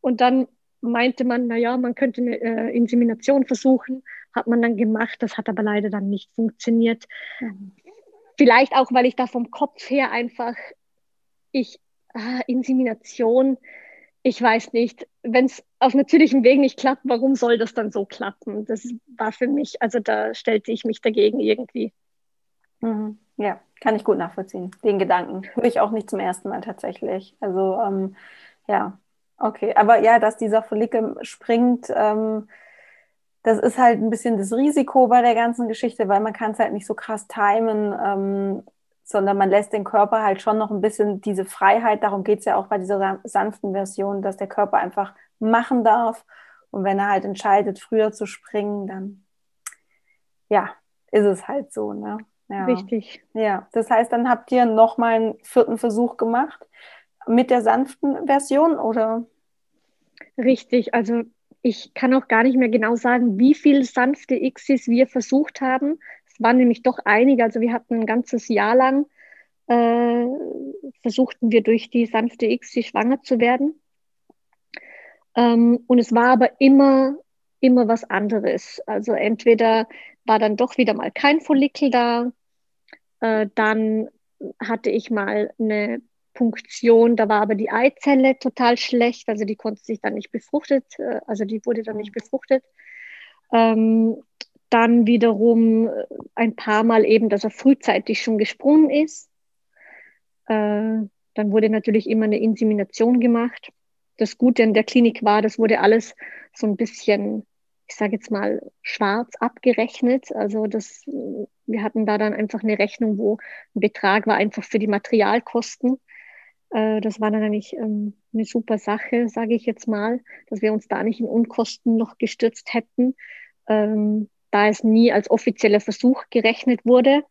Und dann meinte man, naja, man könnte eine äh, Insemination versuchen. Hat man dann gemacht. Das hat aber leider dann nicht funktioniert. Vielleicht auch, weil ich da vom Kopf her einfach, ich, ah, Insemination, ich weiß nicht, wenn es auf natürlichem Weg nicht klappt, warum soll das dann so klappen? Das war für mich, also da stellte ich mich dagegen irgendwie. Mhm. Ja, kann ich gut nachvollziehen. Den Gedanken höre ich auch nicht zum ersten Mal tatsächlich. Also ähm, ja, okay. Aber ja, dass dieser Follikel springt, ähm, das ist halt ein bisschen das Risiko bei der ganzen Geschichte, weil man kann es halt nicht so krass timen, ähm, sondern man lässt den Körper halt schon noch ein bisschen diese Freiheit, darum geht es ja auch bei dieser sanften Version, dass der Körper einfach machen darf. Und wenn er halt entscheidet, früher zu springen, dann ja, ist es halt so. Ne? Ja. Richtig. Ja, das heißt, dann habt ihr nochmal einen vierten Versuch gemacht mit der sanften Version, oder? Richtig, also ich kann auch gar nicht mehr genau sagen, wie viele sanfte Xs wir versucht haben. Waren nämlich doch einige, also wir hatten ein ganzes Jahr lang, äh, versuchten wir durch die sanfte Xi schwanger zu werden. Ähm, und es war aber immer, immer was anderes. Also entweder war dann doch wieder mal kein Follikel da, äh, dann hatte ich mal eine Punktion, da war aber die Eizelle total schlecht, also die konnte sich dann nicht befruchtet, äh, also die wurde dann nicht befruchtet. Ähm, dann wiederum äh, ein paar Mal eben, dass er frühzeitig schon gesprungen ist. Äh, dann wurde natürlich immer eine Insemination gemacht. Das Gute in der Klinik war, das wurde alles so ein bisschen, ich sage jetzt mal, schwarz abgerechnet. Also das, wir hatten da dann einfach eine Rechnung, wo ein Betrag war einfach für die Materialkosten. Äh, das war dann eigentlich ähm, eine super Sache, sage ich jetzt mal, dass wir uns da nicht in Unkosten noch gestürzt hätten, ähm, da es nie als offizieller Versuch gerechnet wurde.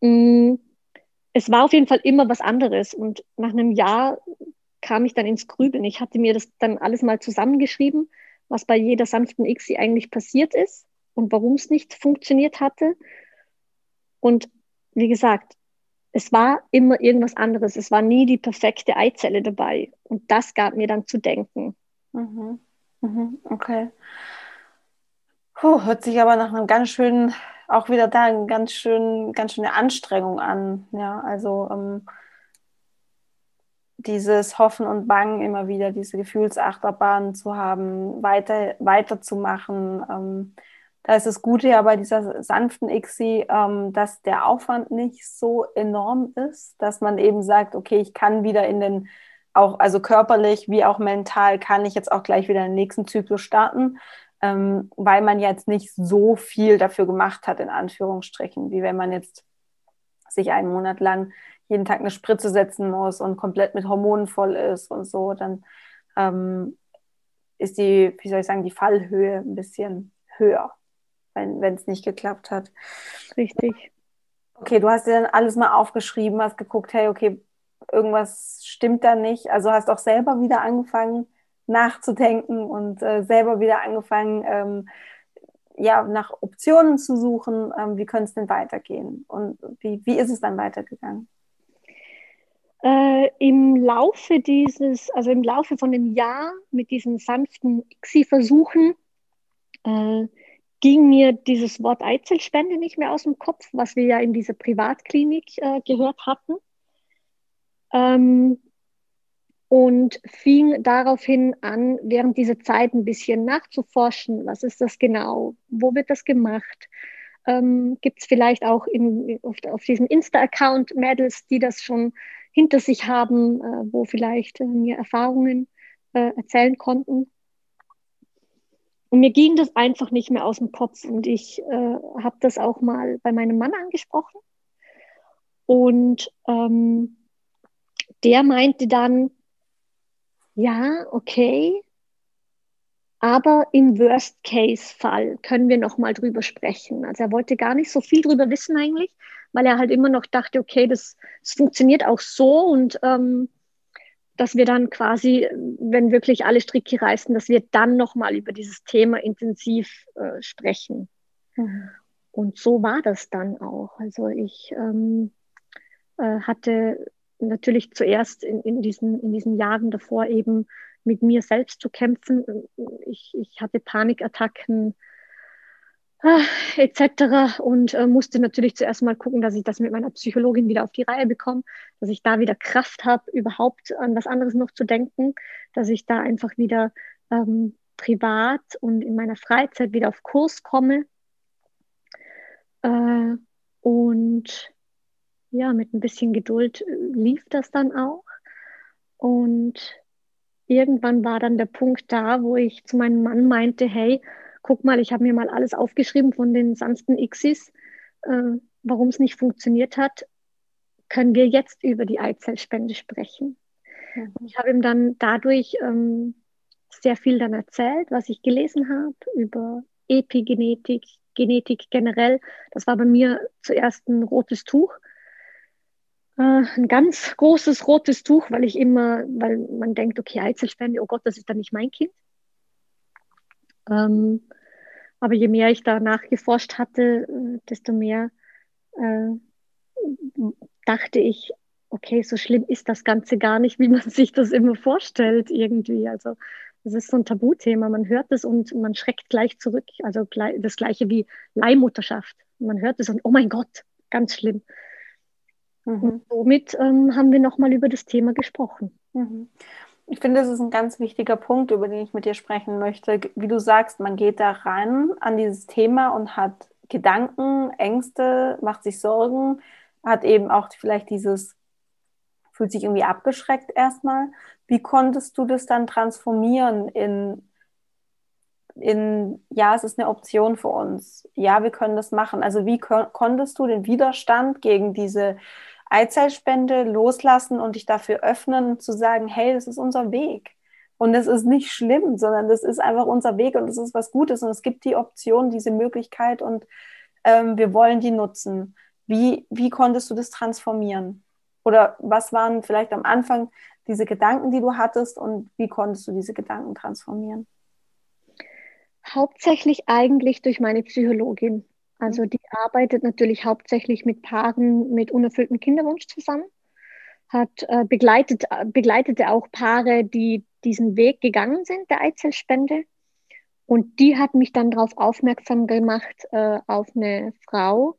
Mm, es war auf jeden Fall immer was anderes und nach einem Jahr kam ich dann ins Grübeln. Ich hatte mir das dann alles mal zusammengeschrieben, was bei jeder sanften ICSI eigentlich passiert ist und warum es nicht funktioniert hatte. Und wie gesagt, es war immer irgendwas anderes. Es war nie die perfekte Eizelle dabei. Und das gab mir dann zu denken. Mhm. Mhm. Okay. Puh, hört sich aber nach einem ganz schönen, auch wieder da, eine ganz schön, ganz schöne Anstrengung an. Ja, also ähm, dieses Hoffen und Bangen immer wieder, diese Gefühlsachterbahn zu haben, weiter, weiterzumachen. Ähm, da ist das Gute ja bei dieser sanften ICSI, ähm, dass der Aufwand nicht so enorm ist, dass man eben sagt, okay, ich kann wieder in den, auch also körperlich wie auch mental, kann ich jetzt auch gleich wieder den nächsten Zyklus starten, ähm, weil man jetzt nicht so viel dafür gemacht hat, in Anführungsstrichen, wie wenn man jetzt sich einen Monat lang jeden Tag eine Spritze setzen muss und komplett mit Hormonen voll ist und so, dann ähm, ist die, wie soll ich sagen, die Fallhöhe ein bisschen höher wenn es nicht geklappt hat. Richtig. Okay, du hast dir dann alles mal aufgeschrieben, hast geguckt, hey, okay, irgendwas stimmt da nicht. Also hast auch selber wieder angefangen nachzudenken und äh, selber wieder angefangen, ähm, ja, nach Optionen zu suchen, ähm, wie könnte es denn weitergehen und wie, wie ist es dann weitergegangen? Äh, Im Laufe dieses, also im Laufe von dem Jahr mit diesen sanften ICSI-Versuchen, äh, ging mir dieses Wort Eizellspende nicht mehr aus dem Kopf, was wir ja in dieser Privatklinik äh, gehört hatten. Ähm, und fing daraufhin an, während dieser Zeit ein bisschen nachzuforschen, was ist das genau, wo wird das gemacht, ähm, gibt es vielleicht auch in, auf, auf diesem Insta-Account Mädels, die das schon hinter sich haben, äh, wo vielleicht äh, mir Erfahrungen äh, erzählen konnten. Und mir ging das einfach nicht mehr aus dem Kopf. Und ich äh, habe das auch mal bei meinem Mann angesprochen. Und ähm, der meinte dann, ja, okay, aber im Worst-Case-Fall können wir noch mal drüber sprechen. Also er wollte gar nicht so viel drüber wissen eigentlich, weil er halt immer noch dachte, okay, das, das funktioniert auch so und ähm, dass wir dann quasi, wenn wirklich alle Stricke reißen, dass wir dann nochmal über dieses Thema intensiv äh, sprechen. Mhm. Und so war das dann auch. Also ich ähm, äh, hatte natürlich zuerst in, in, diesen, in diesen Jahren davor eben mit mir selbst zu kämpfen. Ich, ich hatte Panikattacken, Ah, etc. Und äh, musste natürlich zuerst mal gucken, dass ich das mit meiner Psychologin wieder auf die Reihe bekomme, dass ich da wieder Kraft habe, überhaupt an was anderes noch zu denken, dass ich da einfach wieder ähm, privat und in meiner Freizeit wieder auf Kurs komme. Äh, und ja, mit ein bisschen Geduld äh, lief das dann auch. Und irgendwann war dann der Punkt da, wo ich zu meinem Mann meinte, hey, guck mal, ich habe mir mal alles aufgeschrieben von den sanften Xis, äh, warum es nicht funktioniert hat, können wir jetzt über die Eizellspende sprechen. Mhm. Ich habe ihm dann dadurch ähm, sehr viel dann erzählt, was ich gelesen habe über Epigenetik, Genetik generell. Das war bei mir zuerst ein rotes Tuch. Äh, ein ganz großes rotes Tuch, weil ich immer, weil man denkt, okay, Eizellspende, oh Gott, das ist dann nicht mein Kind. Ähm, aber je mehr ich da nachgeforscht hatte, äh, desto mehr äh, dachte ich, okay, so schlimm ist das Ganze gar nicht, wie man *laughs* sich das immer vorstellt irgendwie. Also das ist so ein Tabuthema. Man hört es und man schreckt gleich zurück. Also das gleiche wie Leihmutterschaft. Man hört es und oh mein Gott, ganz schlimm. Mhm. Und somit ähm, haben wir nochmal über das Thema gesprochen. Mhm. Ich finde, das ist ein ganz wichtiger Punkt, über den ich mit dir sprechen möchte. Wie du sagst, man geht da ran an dieses Thema und hat Gedanken, Ängste, macht sich Sorgen, hat eben auch vielleicht dieses, fühlt sich irgendwie abgeschreckt erstmal. Wie konntest du das dann transformieren in, in, ja, es ist eine Option für uns. Ja, wir können das machen. Also wie konntest du den Widerstand gegen diese Eizellspende loslassen und dich dafür öffnen, zu sagen, hey, das ist unser Weg. Und das ist nicht schlimm, sondern das ist einfach unser Weg und das ist was Gutes und es gibt die Option, diese Möglichkeit und ähm, wir wollen die nutzen. Wie, wie konntest du das transformieren? Oder was waren vielleicht am Anfang diese Gedanken, die du hattest und wie konntest du diese Gedanken transformieren? Hauptsächlich eigentlich durch meine Psychologin. Also die arbeitet natürlich hauptsächlich mit Paaren mit unerfülltem Kinderwunsch zusammen, hat äh, begleitet, äh, begleitete auch Paare, die diesen Weg gegangen sind, der Eizellspende. Und die hat mich dann darauf aufmerksam gemacht, äh, auf eine Frau,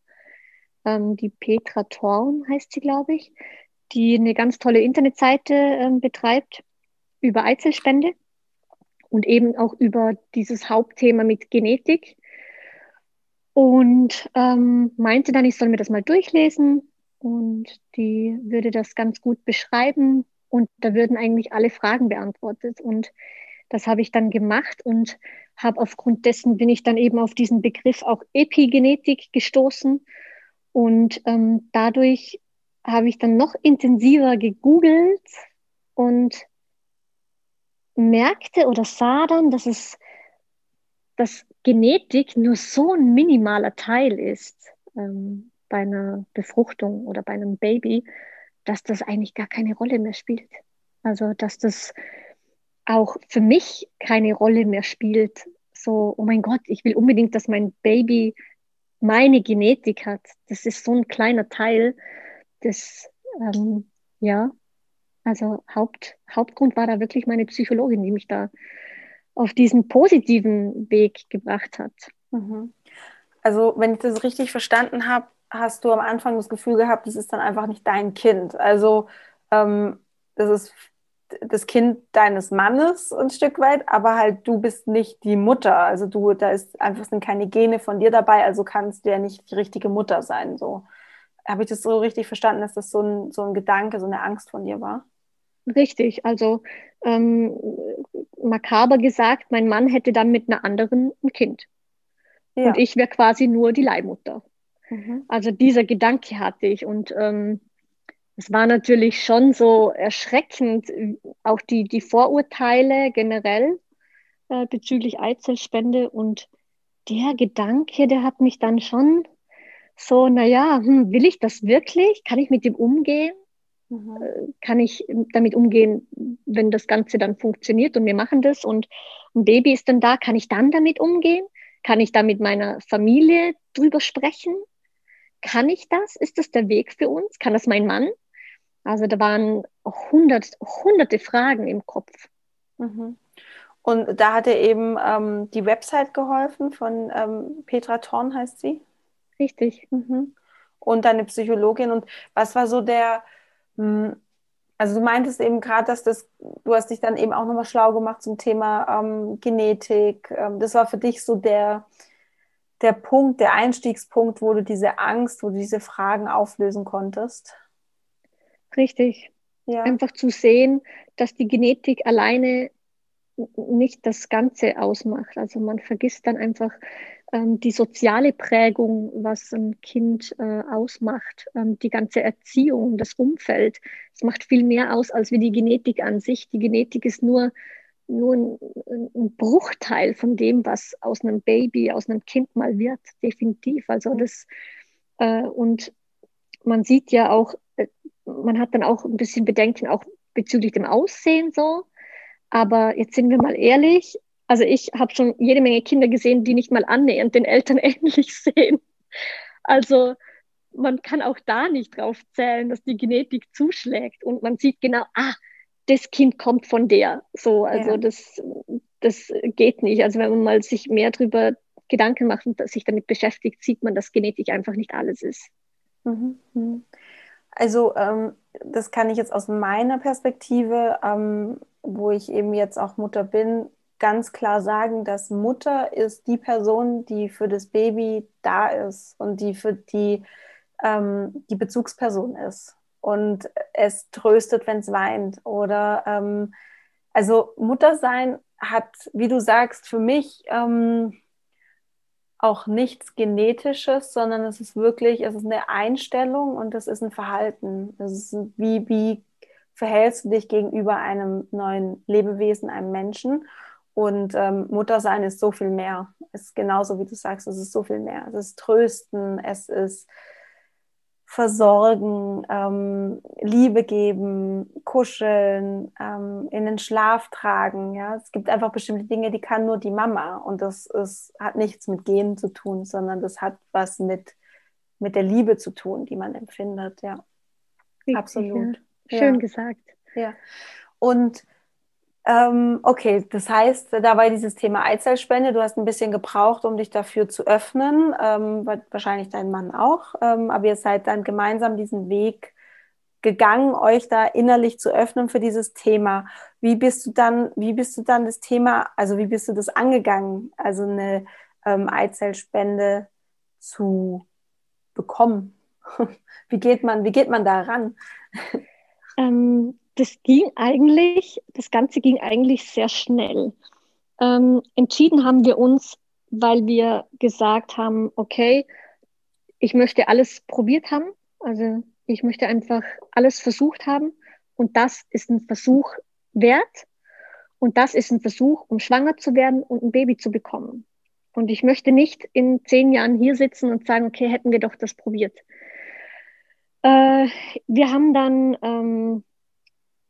ähm, die Petra Thorn heißt sie, glaube ich, die eine ganz tolle Internetseite äh, betreibt über Eizellspende und eben auch über dieses Hauptthema mit Genetik und ähm, meinte dann, ich soll mir das mal durchlesen und die würde das ganz gut beschreiben. Und da würden eigentlich alle Fragen beantwortet. Und das habe ich dann gemacht und habe aufgrund dessen bin ich dann eben auf diesen Begriff auch Epigenetik gestoßen. Und ähm, dadurch habe ich dann noch intensiver gegoogelt und merkte oder sah dann, dass es dass Genetik nur so ein minimaler Teil ist ähm, bei einer Befruchtung oder bei einem Baby, dass das eigentlich gar keine Rolle mehr spielt. Also, dass das auch für mich keine Rolle mehr spielt. So, oh mein Gott, ich will unbedingt, dass mein Baby meine Genetik hat. Das ist so ein kleiner Teil des, ähm, ja, also Haupt, Hauptgrund war da wirklich meine Psychologin, die mich da auf diesen positiven Weg gebracht hat. Mhm. Also, wenn ich das richtig verstanden habe, hast du am Anfang das Gefühl gehabt, das ist dann einfach nicht dein Kind. Also, ähm, das ist das Kind deines Mannes ein Stück weit, aber halt du bist nicht die Mutter. Also du, da ist einfach sind keine Gene von dir dabei, also kannst du ja nicht die richtige Mutter sein. So habe ich das so richtig verstanden, dass das so ein, so ein Gedanke, so eine Angst von dir war? Richtig, also ähm, makaber gesagt, mein Mann hätte dann mit einer anderen ein Kind. Ja. Und ich wäre quasi nur die Leihmutter. Mhm. Also dieser Gedanke hatte ich. Und ähm, es war natürlich schon so erschreckend, auch die, die Vorurteile generell äh, bezüglich Eizellspende. Und der Gedanke, der hat mich dann schon so, naja, hm, will ich das wirklich? Kann ich mit dem umgehen? Mhm. Äh, kann ich damit umgehen, wenn das Ganze dann funktioniert und wir machen das und ein Baby ist dann da, kann ich dann damit umgehen? Kann ich da mit meiner Familie drüber sprechen? Kann ich das? Ist das der Weg für uns? Kann das mein Mann? Also da waren hundert, hunderte Fragen im Kopf. Mhm. Und da hat er eben ähm, die Website geholfen von ähm, Petra Thorn heißt sie. Richtig. Mhm. Und deine Psychologin. Und was war so der, also du meintest eben gerade, dass das, du hast dich dann eben auch nochmal schlau gemacht zum Thema ähm, Genetik. Ähm, das war für dich so der, der Punkt, der Einstiegspunkt, wo du diese Angst, wo du diese Fragen auflösen konntest. Richtig. Ja. Einfach zu sehen, dass die Genetik alleine nicht das Ganze ausmacht. Also man vergisst dann einfach die soziale Prägung, was ein Kind äh, ausmacht, ähm, die ganze Erziehung, das Umfeld. Es macht viel mehr aus als wie die Genetik an sich. Die Genetik ist nur, nur ein, ein Bruchteil von dem, was aus einem Baby, aus einem Kind mal wird, definitiv. Also das äh, und man sieht ja auch, äh, man hat dann auch ein bisschen Bedenken auch bezüglich dem Aussehen so. Aber jetzt sind wir mal ehrlich, also ich habe schon jede Menge Kinder gesehen, die nicht mal annähernd den Eltern *laughs* ähnlich sehen. Also man kann auch da nicht drauf zählen, dass die Genetik zuschlägt und man sieht genau, ah, das Kind kommt von der. So, also ja. das, das geht nicht. Also wenn man mal sich mehr darüber Gedanken macht und sich damit beschäftigt, sieht man, dass Genetik einfach nicht alles ist. Mhm. mhm. Also ähm, das kann ich jetzt aus meiner Perspektive, ähm, wo ich eben jetzt auch Mutter bin, ganz klar sagen, dass Mutter ist die Person, die für das Baby da ist und die für die ähm, die Bezugsperson ist und es tröstet, wenn es weint oder ähm, also Mutter sein hat, wie du sagst, für mich ähm, auch nichts Genetisches, sondern es ist wirklich, es ist eine Einstellung und es ist ein Verhalten. Es ist wie, wie verhältst du dich gegenüber einem neuen Lebewesen, einem Menschen? Und ähm, Muttersein ist so viel mehr. Es ist genauso, wie du sagst, es ist so viel mehr. Es ist Trösten, es ist versorgen, ähm, Liebe geben, kuscheln, ähm, in den Schlaf tragen. Ja, es gibt einfach bestimmte Dinge, die kann nur die Mama und das ist, hat nichts mit Gehen zu tun, sondern das hat was mit mit der Liebe zu tun, die man empfindet. Ja, Richtig, absolut. Ja. Schön ja. gesagt. Ja. Und ähm, okay, das heißt, dabei dieses Thema Eizellspende, du hast ein bisschen gebraucht, um dich dafür zu öffnen, ähm, wahrscheinlich dein Mann auch, ähm, aber ihr seid dann gemeinsam diesen Weg gegangen, euch da innerlich zu öffnen für dieses Thema. Wie bist du dann, wie bist du dann das Thema, also wie bist du das angegangen, also eine ähm, Eizellspende zu bekommen? *laughs* wie geht man, wie geht man da ran? Ähm, das ging eigentlich, das Ganze ging eigentlich sehr schnell. Ähm, entschieden haben wir uns, weil wir gesagt haben, okay, ich möchte alles probiert haben. Also ich möchte einfach alles versucht haben. Und das ist ein Versuch wert. Und das ist ein Versuch, um schwanger zu werden und ein Baby zu bekommen. Und ich möchte nicht in zehn Jahren hier sitzen und sagen, okay, hätten wir doch das probiert. Äh, wir haben dann ähm,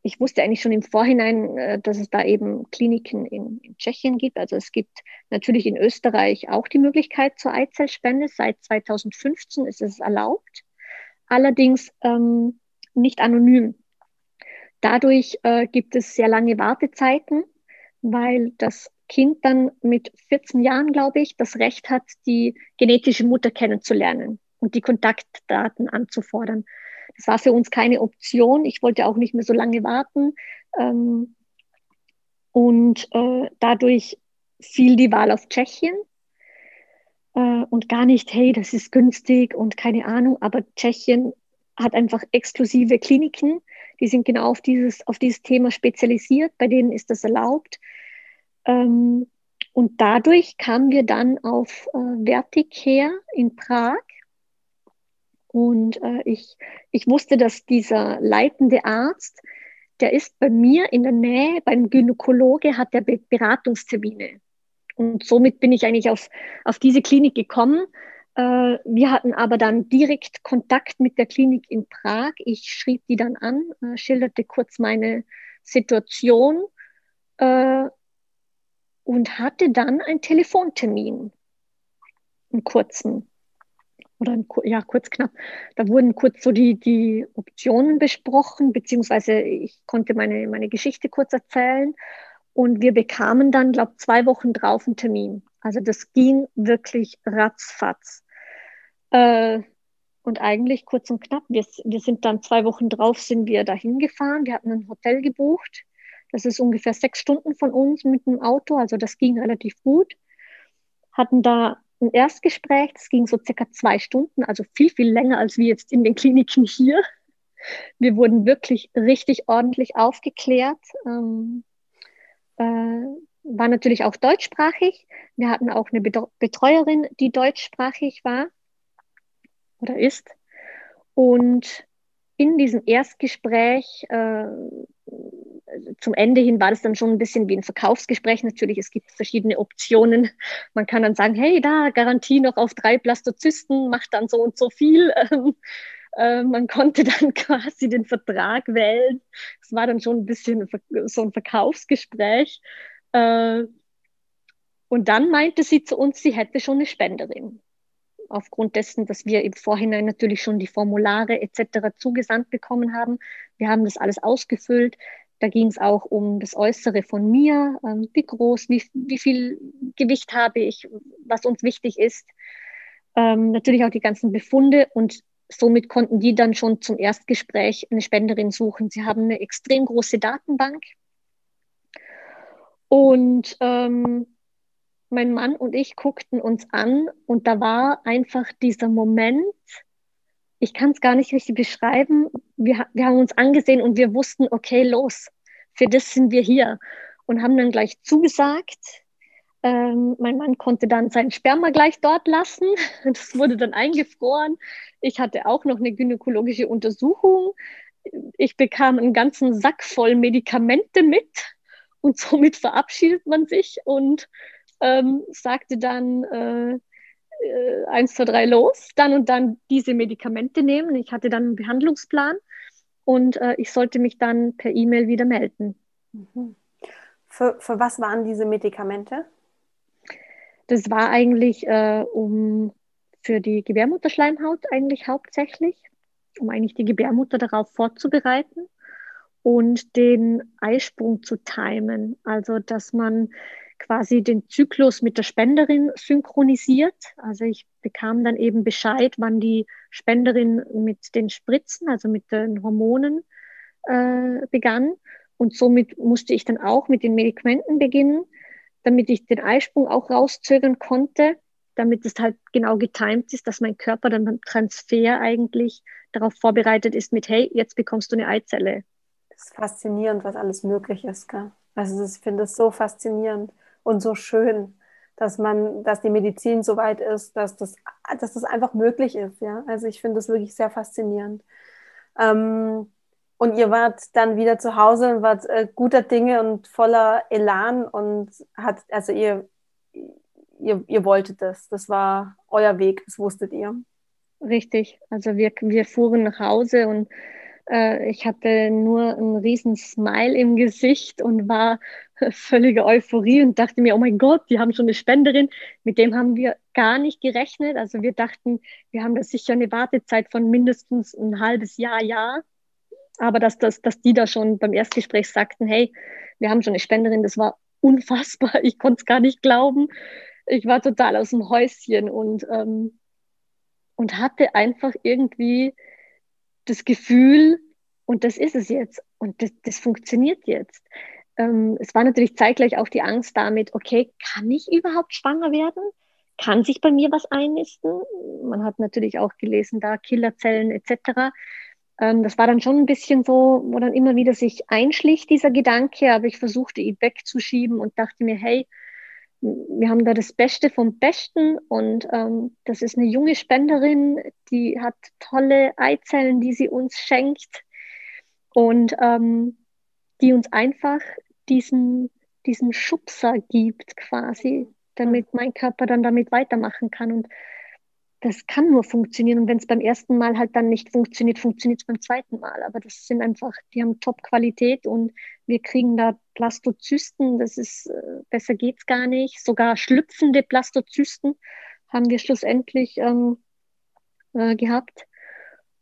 ich wusste eigentlich schon im Vorhinein, äh, dass es da eben Kliniken in, in, Tschechien gibt. Also es gibt natürlich in Österreich auch die Möglichkeit zur Eizellspende. Seit 2015 ist es erlaubt, allerdings ähm, nicht anonym. Dadurch äh, gibt es sehr lange Wartezeiten, weil das Kind dann mit 14 Jahren, glaube ich, das Recht hat, die genetische Mutter kennenzulernen und die Kontaktdaten anzufordern. Das war für uns keine Option. Ich wollte auch nicht mehr so lange warten. Ähm, und äh, dadurch fiel die Wahl auf Tschechien. Äh, und gar nicht, hey, das ist günstig und keine Ahnung, aber Tschechien hat einfach exklusive Kliniken, die sind genau auf dieses, auf dieses Thema spezialisiert, bei denen ist das erlaubt. Ähm, und dadurch kamen wir dann auf äh, Verticare in Prag und äh, ich, ich wusste, dass dieser leitende Arzt, der ist bei mir in der Nähe, beim Gynäkologe hat der Beratungstermine. Und somit bin ich eigentlich auf, auf diese Klinik gekommen. Äh, wir hatten aber dann direkt Kontakt mit der Klinik in Prag. Ich schrieb die dann an, äh, schilderte kurz meine Situation äh, und hatte dann einen Telefontermin, einen kurzen oder ja, kurz knapp, da wurden kurz so die, die Optionen besprochen, beziehungsweise ich konnte meine, meine Geschichte kurz erzählen und wir bekamen dann, glaube zwei Wochen drauf einen Termin. Also das ging wirklich ratzfatz. Äh, und eigentlich kurz und knapp, wir, wir sind dann zwei Wochen drauf, sind wir dahin gefahren, wir hatten ein Hotel gebucht. Das ist ungefähr sechs Stunden von uns mit dem Auto, also das ging relativ gut. Hatten da ein Erstgespräch, das ging so circa zwei Stunden, also viel, viel länger als wir jetzt in den Kliniken hier. Wir wurden wirklich richtig ordentlich aufgeklärt. Ähm, äh, war natürlich auch deutschsprachig. Wir hatten auch eine Betreuerin, die deutschsprachig war oder ist. Und in diesem Erstgespräch äh, zum Ende hin war das dann schon ein bisschen wie ein Verkaufsgespräch. Natürlich, es gibt verschiedene Optionen. Man kann dann sagen, hey, da Garantie noch auf drei Blastozysten, macht dann so und so viel. *laughs* äh, man konnte dann *laughs* quasi den Vertrag wählen. Es war dann schon ein bisschen so ein Verkaufsgespräch. Äh, und dann meinte sie zu uns, sie hätte schon eine Spenderin aufgrund dessen, dass wir im Vorhinein natürlich schon die Formulare etc. zugesandt bekommen haben. Wir haben das alles ausgefüllt. Da ging es auch um das Äußere von mir, ähm, wie groß, wie, wie viel Gewicht habe ich, was uns wichtig ist. Ähm, natürlich auch die ganzen Befunde und somit konnten die dann schon zum Erstgespräch eine Spenderin suchen. Sie haben eine extrem große Datenbank. Und ähm, mein Mann und ich guckten uns an und da war einfach dieser Moment, ich kann es gar nicht richtig beschreiben, wir, wir haben uns angesehen und wir wussten, okay, los, für das sind wir hier und haben dann gleich zugesagt. Ähm, mein Mann konnte dann sein Sperma gleich dort lassen. *laughs* Das wurde dann eingefroren. Ich hatte auch noch eine gynäkologische Untersuchung. Ich bekam einen ganzen Sack voll Medikamente mit und somit verabschiedet man sich und ähm, sagte dann äh, äh, eins, zwei, drei los, dann und dann diese Medikamente nehmen. Ich hatte dann einen Behandlungsplan und äh, ich sollte mich dann per E-Mail wieder melden. Mhm. Für, für was waren diese Medikamente? Das war eigentlich äh, um für die Gebärmutterschleimhaut eigentlich hauptsächlich, um eigentlich die Gebärmutter darauf vorzubereiten und den Eisprung zu timen. Also dass man quasi den Zyklus mit der Spenderin synchronisiert. Also ich bekam dann eben Bescheid, wann die Spenderin mit den Spritzen, also mit den Hormonen äh, begann. Und somit musste ich dann auch mit den Medikamenten beginnen, damit ich den Eisprung auch rauszögern konnte, damit es halt genau getimt ist, dass mein Körper dann beim Transfer eigentlich darauf vorbereitet ist mit, hey, jetzt bekommst du eine Eizelle. Das ist faszinierend, was alles möglich ist. Gell? Also ich finde es so faszinierend und so schön, dass man, dass die Medizin so weit ist, dass das, dass das einfach möglich ist. Ja? Also ich finde das wirklich sehr faszinierend. Ähm, und ihr wart dann wieder zu Hause und wart äh, guter Dinge und voller Elan und hat, also ihr, ihr, ihr wolltet das. Das war euer Weg, das wusstet ihr. Richtig. Also wir, wir fuhren nach Hause und äh, ich hatte nur einen riesen Smile im Gesicht und war *laughs* völlige Euphorie und dachte mir, oh mein Gott, die haben schon eine Spenderin. Mit dem haben wir gar nicht gerechnet. Also wir dachten, wir haben da sicher eine Wartezeit von mindestens ein halbes Jahr, Jahr. Aber dass, dass, dass die da schon beim Erstgespräch sagten, hey, wir haben schon eine Spenderin, das war unfassbar. *laughs* Ich konnte es gar nicht glauben. Ich war total aus dem Häuschen und, ähm, und hatte einfach irgendwie das Gefühl, und das ist es jetzt, und das, das funktioniert jetzt. Ähm, es war natürlich zeitgleich auch die Angst damit, okay, kann ich überhaupt schwanger werden? Kann sich bei mir was einnisten? Man hat natürlich auch gelesen, da Killerzellen etc. Ähm, das war dann schon ein bisschen so, wo dann immer wieder sich einschlich, dieser Gedanke, aber ich versuchte ihn wegzuschieben und dachte mir, hey, wir haben da das Beste vom Besten und ähm, das ist eine junge Spenderin, die hat tolle Eizellen, die sie uns schenkt und ähm, die uns einfach diesen, diesen Schubser gibt quasi, damit mein Körper dann damit weitermachen kann. Und das kann nur funktionieren. Und wenn es beim ersten Mal halt dann nicht funktioniert, funktioniert es beim zweiten Mal. Aber das sind einfach, die haben Top-Qualität und wir kriegen da Plastozysten. Das ist, äh, besser geht's gar nicht. Sogar schlüpfende Plastozysten haben wir schlussendlich ähm, äh, gehabt.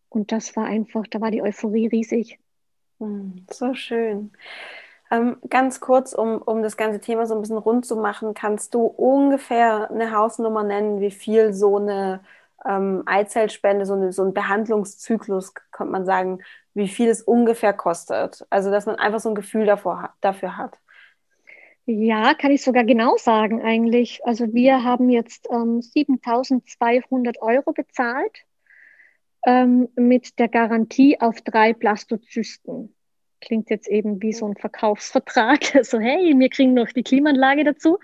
Und das war einfach, da war die Euphorie riesig. Hm, so schön. Ähm, ganz kurz, um, um das ganze Thema so ein bisschen rund zu machen, kannst du ungefähr eine Hausnummer nennen, wie viel so eine ähm, Eizellspende, so, eine, so ein Behandlungszyklus, könnte man sagen, wie viel es ungefähr kostet? Also, dass man einfach so ein Gefühl davor, dafür hat. Ja, kann ich sogar genau sagen eigentlich. Also wir haben jetzt ähm, 7.200 Euro bezahlt ähm, mit der Garantie auf drei Blastozysten. Klingt jetzt eben wie so ein Verkaufsvertrag. *laughs* So, hey, wir kriegen noch die Klimaanlage dazu.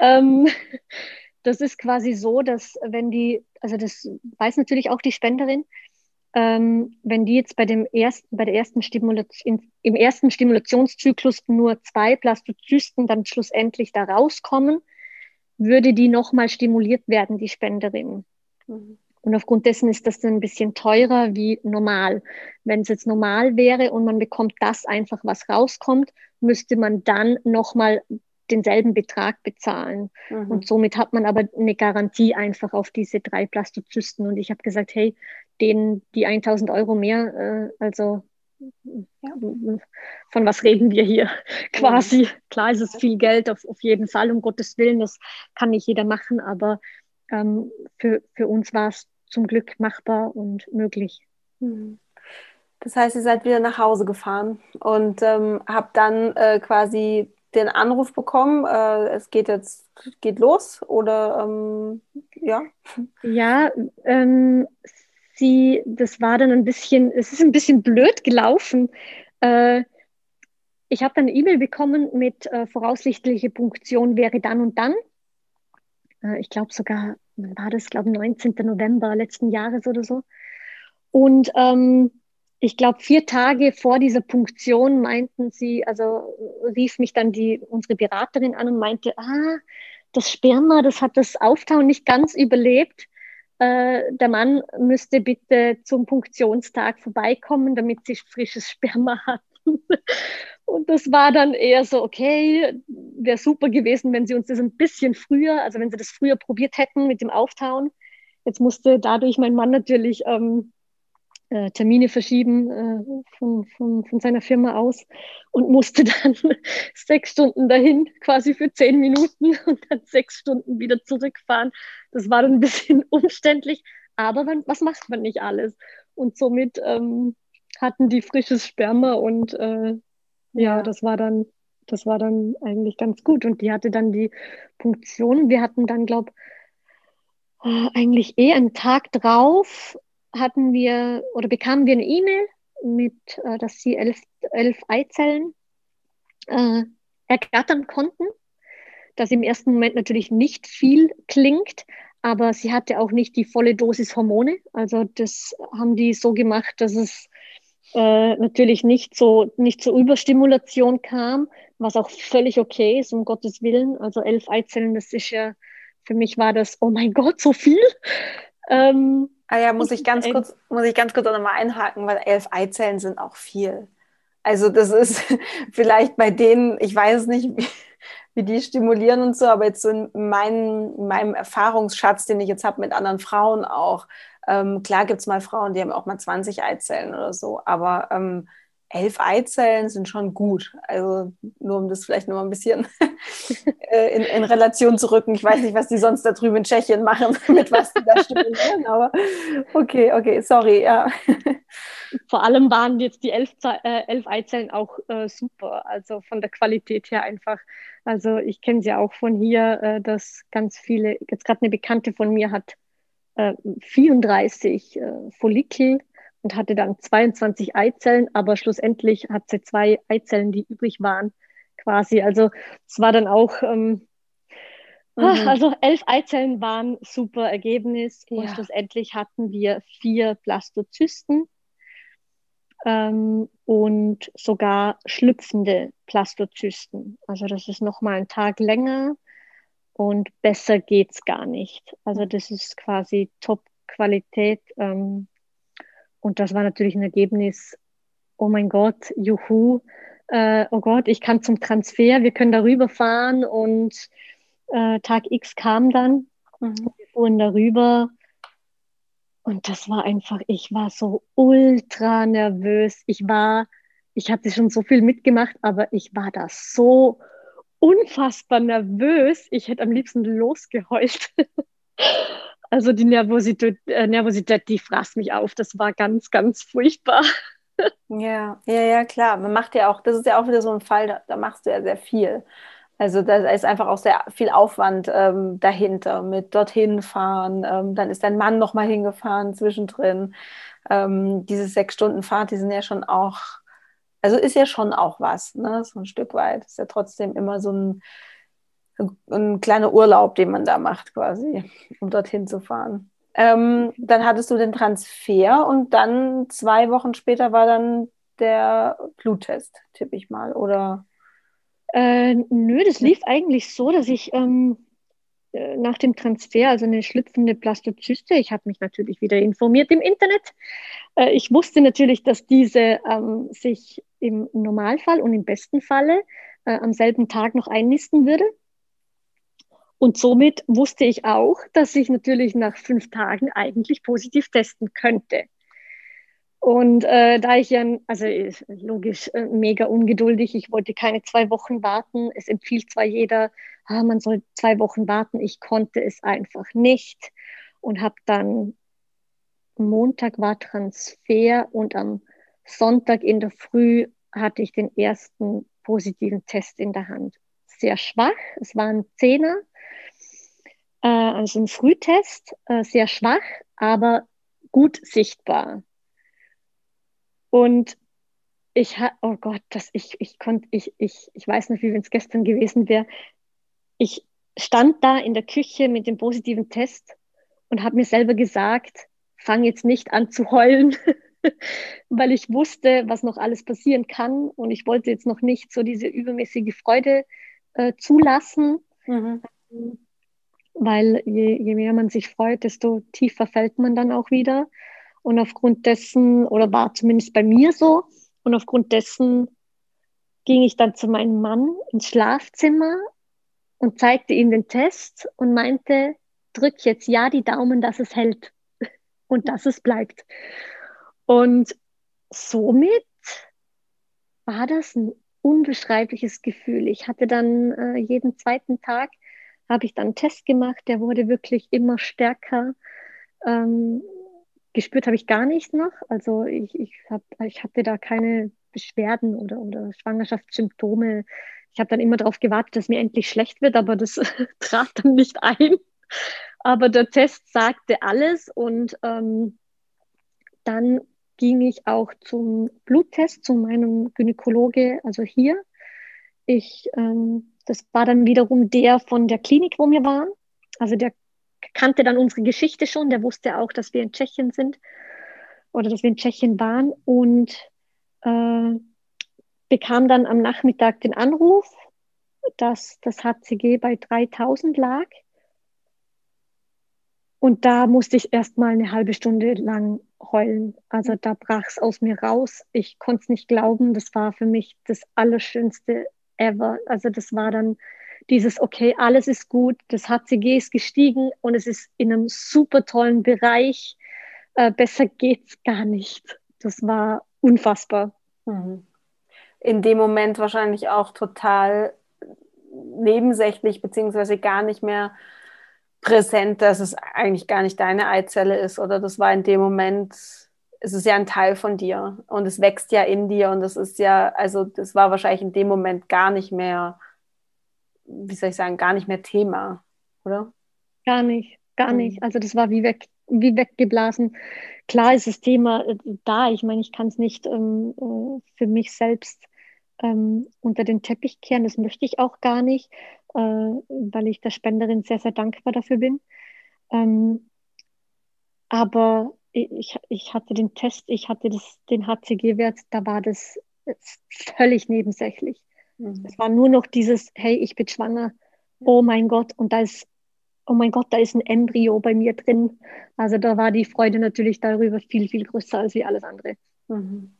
ähm, *laughs* das ist quasi so, dass wenn die, also das weiß natürlich auch die Spenderin, ähm, wenn die jetzt bei dem ersten, bei der ersten Stimulation, im ersten Stimulationszyklus nur zwei Blastozysten dann schlussendlich da rauskommen, würde die nochmal stimuliert werden, die Spenderin. Mhm. Und aufgrund dessen ist das dann ein bisschen teurer wie normal. Wenn es jetzt normal wäre und man bekommt das einfach, was rauskommt, müsste man dann nochmal denselben Betrag bezahlen. Mhm. Und somit hat man aber eine Garantie einfach auf diese drei Plastozysten. Und ich habe gesagt, hey, denen die 1000 Euro mehr, äh, also ja, von was reden wir hier quasi? Klar ist es viel Geld, auf, auf jeden Fall, um Gottes Willen, das kann nicht jeder machen, aber ähm, für, für uns war es zum Glück machbar und möglich. Mhm. Das heißt, ihr seid wieder nach Hause gefahren und ähm, habt dann äh, quasi den Anruf bekommen, äh, es geht jetzt geht los oder ähm, ja? Ja, ähm, sie, das war dann ein bisschen, es ist ein bisschen blöd gelaufen. Äh, ich habe dann eine E-Mail bekommen mit äh, voraussichtliche Punktion wäre dann und dann. Äh, ich glaube sogar war das, glaube ich, 19. November letzten Jahres oder so. Und ähm, ich glaube, vier Tage vor dieser Punktion meinten sie, also rief mich dann die, unsere Beraterin an und meinte, ah, das Sperma, das hat das Auftauen nicht ganz überlebt. Äh, der Mann müsste bitte zum Punktionstag vorbeikommen, damit sie frisches Sperma hatten. *laughs* Und das war dann eher so, okay, wäre super gewesen, wenn sie uns das ein bisschen früher, also wenn sie das früher probiert hätten mit dem Auftauen. Jetzt musste dadurch mein Mann natürlich ähm, äh, Termine verschieben äh, von, von, von seiner Firma aus und musste *laughs* dann sechs Stunden dahin, quasi für zehn Minuten und dann sechs Stunden wieder zurückfahren. Das war dann ein bisschen *laughs* umständlich, aber man, was macht man nicht alles? Und somit ähm, hatten die frisches Sperma und äh, ja, das war dann, das war dann eigentlich ganz gut. Und die hatte dann die Punktion. Wir hatten dann, glaube äh, eigentlich eh einen Tag drauf hatten wir oder bekamen wir eine E-Mail mit, äh, dass sie elf, elf Eizellen äh, ergattern konnten. Das im ersten Moment natürlich nicht viel klingt, aber sie hatte auch nicht die volle Dosis Hormone. Also das haben die so gemacht, dass es äh, natürlich nicht so nicht zur Überstimulation kam, was auch völlig okay ist, um Gottes Willen. Also elf Eizellen, das ist ja, für mich war das, oh mein Gott, so viel. Ähm, ah ja, muss ich ganz kurz, muss ich ganz kurz auch nochmal einhaken, weil elf Eizellen sind auch viel. Also das ist *laughs* vielleicht bei denen, ich weiß nicht, wie, wie die stimulieren und so, aber jetzt so in meinem, in meinem Erfahrungsschatz, den ich jetzt habe mit anderen Frauen auch, ähm, klar gibt es mal Frauen, die haben auch mal 20 Eizellen oder so, aber ähm, elf Eizellen sind schon gut. Also nur um das vielleicht noch mal ein bisschen *laughs* äh, in, in, Relation zu rücken. Ich weiß nicht, was die sonst da drüben in Tschechien machen, *laughs* mit was die da stimulieren, aber okay, okay, sorry, ja. *laughs* Vor allem waren jetzt die elf, äh, elf Eizellen auch äh, super, also von der Qualität her einfach. Also ich kenne sie auch von hier, äh, dass ganz viele, jetzt gerade eine Bekannte von mir hat 34 äh, Follikel und hatte dann 22 Eizellen, aber schlussendlich hat sie zwei Eizellen, die übrig waren, quasi. Also es war dann auch, ähm, mhm. *laughs* also elf Eizellen waren super Ergebnis ja. und schlussendlich hatten wir vier Blastozysten ähm, und sogar schlüpfende Plastozysten. Also das ist nochmal ein Tag länger und besser geht's gar nicht. Also das ist quasi Top-Qualität. Ähm, und das war natürlich ein Ergebnis, oh mein Gott, juhu, äh, oh Gott, ich kann zum Transfer, wir können darüber fahren und äh, Tag X kam dann, mhm. wir fuhren darüber und das war einfach, ich war so ultra nervös. Ich war, ich hatte schon so viel mitgemacht, aber ich war da so unfassbar nervös. Ich hätte am liebsten losgeheult. *laughs* also die Nervosität, äh, Nervosität, die fraß mich auf. Das war ganz, ganz furchtbar. Ja, ja, ja, klar. Man macht ja auch, das ist ja auch wieder so ein Fall, da, da machst du ja sehr viel. Also da ist einfach auch sehr viel Aufwand ähm, dahinter mit dorthin fahren. Ähm, dann ist dein Mann nochmal hingefahren zwischendrin. Ähm, diese sechs Stunden Fahrt, die sind ja schon auch also ist ja schon auch was, ne? so ein Stück weit. Ist ja trotzdem immer so ein, ein kleiner Urlaub, den man da macht quasi, um dorthin zu fahren. Ähm, dann hattest du den Transfer und dann zwei Wochen später war dann der Bluttest, tippe ich mal, oder? Äh, nö, das lief eigentlich so, dass ich ähm, äh, nach dem Transfer, also eine schlüpfende Blastozyste, ich habe mich natürlich wieder informiert im Internet. Äh, ich wusste natürlich, dass diese ähm, sich im Normalfall und im besten Falle äh, am selben Tag noch einnisten würde. Und somit wusste ich auch, dass ich natürlich nach fünf Tagen eigentlich positiv testen könnte. Und äh, da ich ja, also logisch, äh, mega ungeduldig, ich wollte keine zwei Wochen warten. Es empfiehlt zwar jeder, ah, man soll zwei Wochen warten. Ich konnte es einfach nicht und habe dann Montag war Transfer und am Sonntag in der Früh hatte ich den ersten positiven Test in der Hand. Sehr schwach, es waren Zehner, äh, also ein Frühtest, äh, sehr schwach, aber gut sichtbar. Und ich oh Gott, das, ich, ich konnte, ich, ich, ich weiß nicht, wie es gestern gewesen wäre. Ich stand da in der Küche mit dem positiven Test und habe mir selber gesagt, fang jetzt nicht an zu heulen, *laughs* weil ich wusste, was noch alles passieren kann und ich wollte jetzt noch nicht so diese übermäßige Freude äh, zulassen, mhm. weil je, je mehr man sich freut, desto tiefer fällt man dann auch wieder. Und aufgrund dessen, oder war zumindest bei mir so, und aufgrund dessen ging ich dann zu meinem Mann ins Schlafzimmer und zeigte ihm den Test und meinte, drück jetzt ja die Daumen, dass es hält *laughs* und dass es bleibt. Und somit war das ein unbeschreibliches Gefühl. Ich hatte dann äh, jeden zweiten Tag habe ich dann einen Test gemacht, der wurde wirklich immer stärker. Ähm, gespürt habe ich gar nichts noch. Also ich, ich, hab, ich hatte da keine Beschwerden oder, oder Schwangerschaftssymptome. Ich habe dann immer darauf gewartet, dass mir endlich schlecht wird, aber das *laughs* trat dann nicht ein. Aber der Test sagte alles und ähm, dann ging ich auch zum Bluttest, zu meinem Gynäkologe, also hier. Ich, ähm, das war dann wiederum der von der Klinik, wo wir waren. Also der kannte dann unsere Geschichte schon, der wusste auch, dass wir in Tschechien sind oder dass wir in Tschechien waren und äh, bekam dann am Nachmittag den Anruf, dass das HCG bei 3000 lag. Und da musste ich erst mal eine halbe Stunde lang heulen. Also da brach es aus mir raus. Ich konnte es nicht glauben. Das war für mich das Allerschönste ever. Also das war dann dieses, okay, alles ist gut, das HCG ist gestiegen und es ist in einem super tollen Bereich. Äh, besser geht's gar nicht. Das war unfassbar. Mhm. In dem Moment wahrscheinlich auch total nebensächlich, beziehungsweise gar nicht mehr präsent, dass es eigentlich gar nicht deine Eizelle ist oder das war in dem Moment, es ist ja ein Teil von dir und es wächst ja in dir und das ist ja, also das war wahrscheinlich in dem Moment gar nicht mehr wie soll ich sagen, gar nicht mehr Thema, oder? Gar nicht, gar mhm. nicht. Also das war wie weg, wie weggeblasen. Klar ist das Thema äh, da. Ich meine, ich kann es nicht ähm, äh, für mich selbst ähm, unter den Teppich kehren. Das möchte ich auch gar nicht, äh, weil ich der Spenderin sehr, sehr dankbar dafür bin. Ähm, aber ich, ich hatte den Test, ich hatte das, den HCG-Wert, da war das völlig nebensächlich. Mhm. Es war nur noch dieses, hey, ich bin schwanger, oh mein Gott, und da ist, oh mein Gott, da ist ein Embryo bei mir drin. Also da war die Freude natürlich darüber viel, viel größer als wie alles andere. Mhm.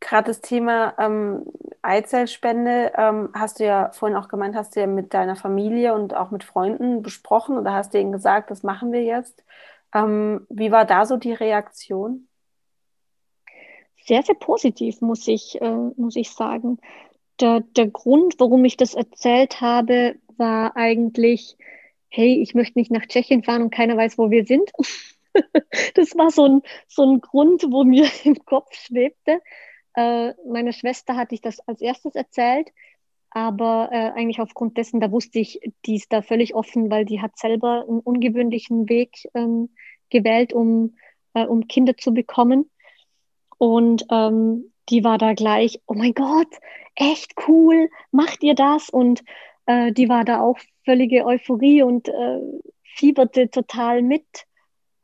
Gerade das Thema ähm, Eizellspende ähm, hast du ja vorhin auch gemeint, hast du ja mit deiner Familie und auch mit Freunden besprochen oder hast du ihnen gesagt, das machen wir jetzt. Ähm, wie war da so die Reaktion? sehr, sehr positiv, muss ich, äh, muss ich sagen. Der, der Grund, warum ich das erzählt habe, war eigentlich, hey, ich möchte nicht nach Tschechien fahren und keiner weiß, wo wir sind. *laughs* das war so ein, so ein Grund, wo mir *laughs* im Kopf schwebte. Äh, meiner Schwester hatte ich das als erstes erzählt, aber äh, eigentlich aufgrund dessen, da wusste ich, die ist da völlig offen, weil die hat selber einen ungewöhnlichen Weg ähm, gewählt, um, äh, um Kinder zu bekommen. Und ähm, die war da gleich, oh mein Gott, echt cool, macht ihr das? Und äh, die war da auch völlige Euphorie und äh, fieberte total mit.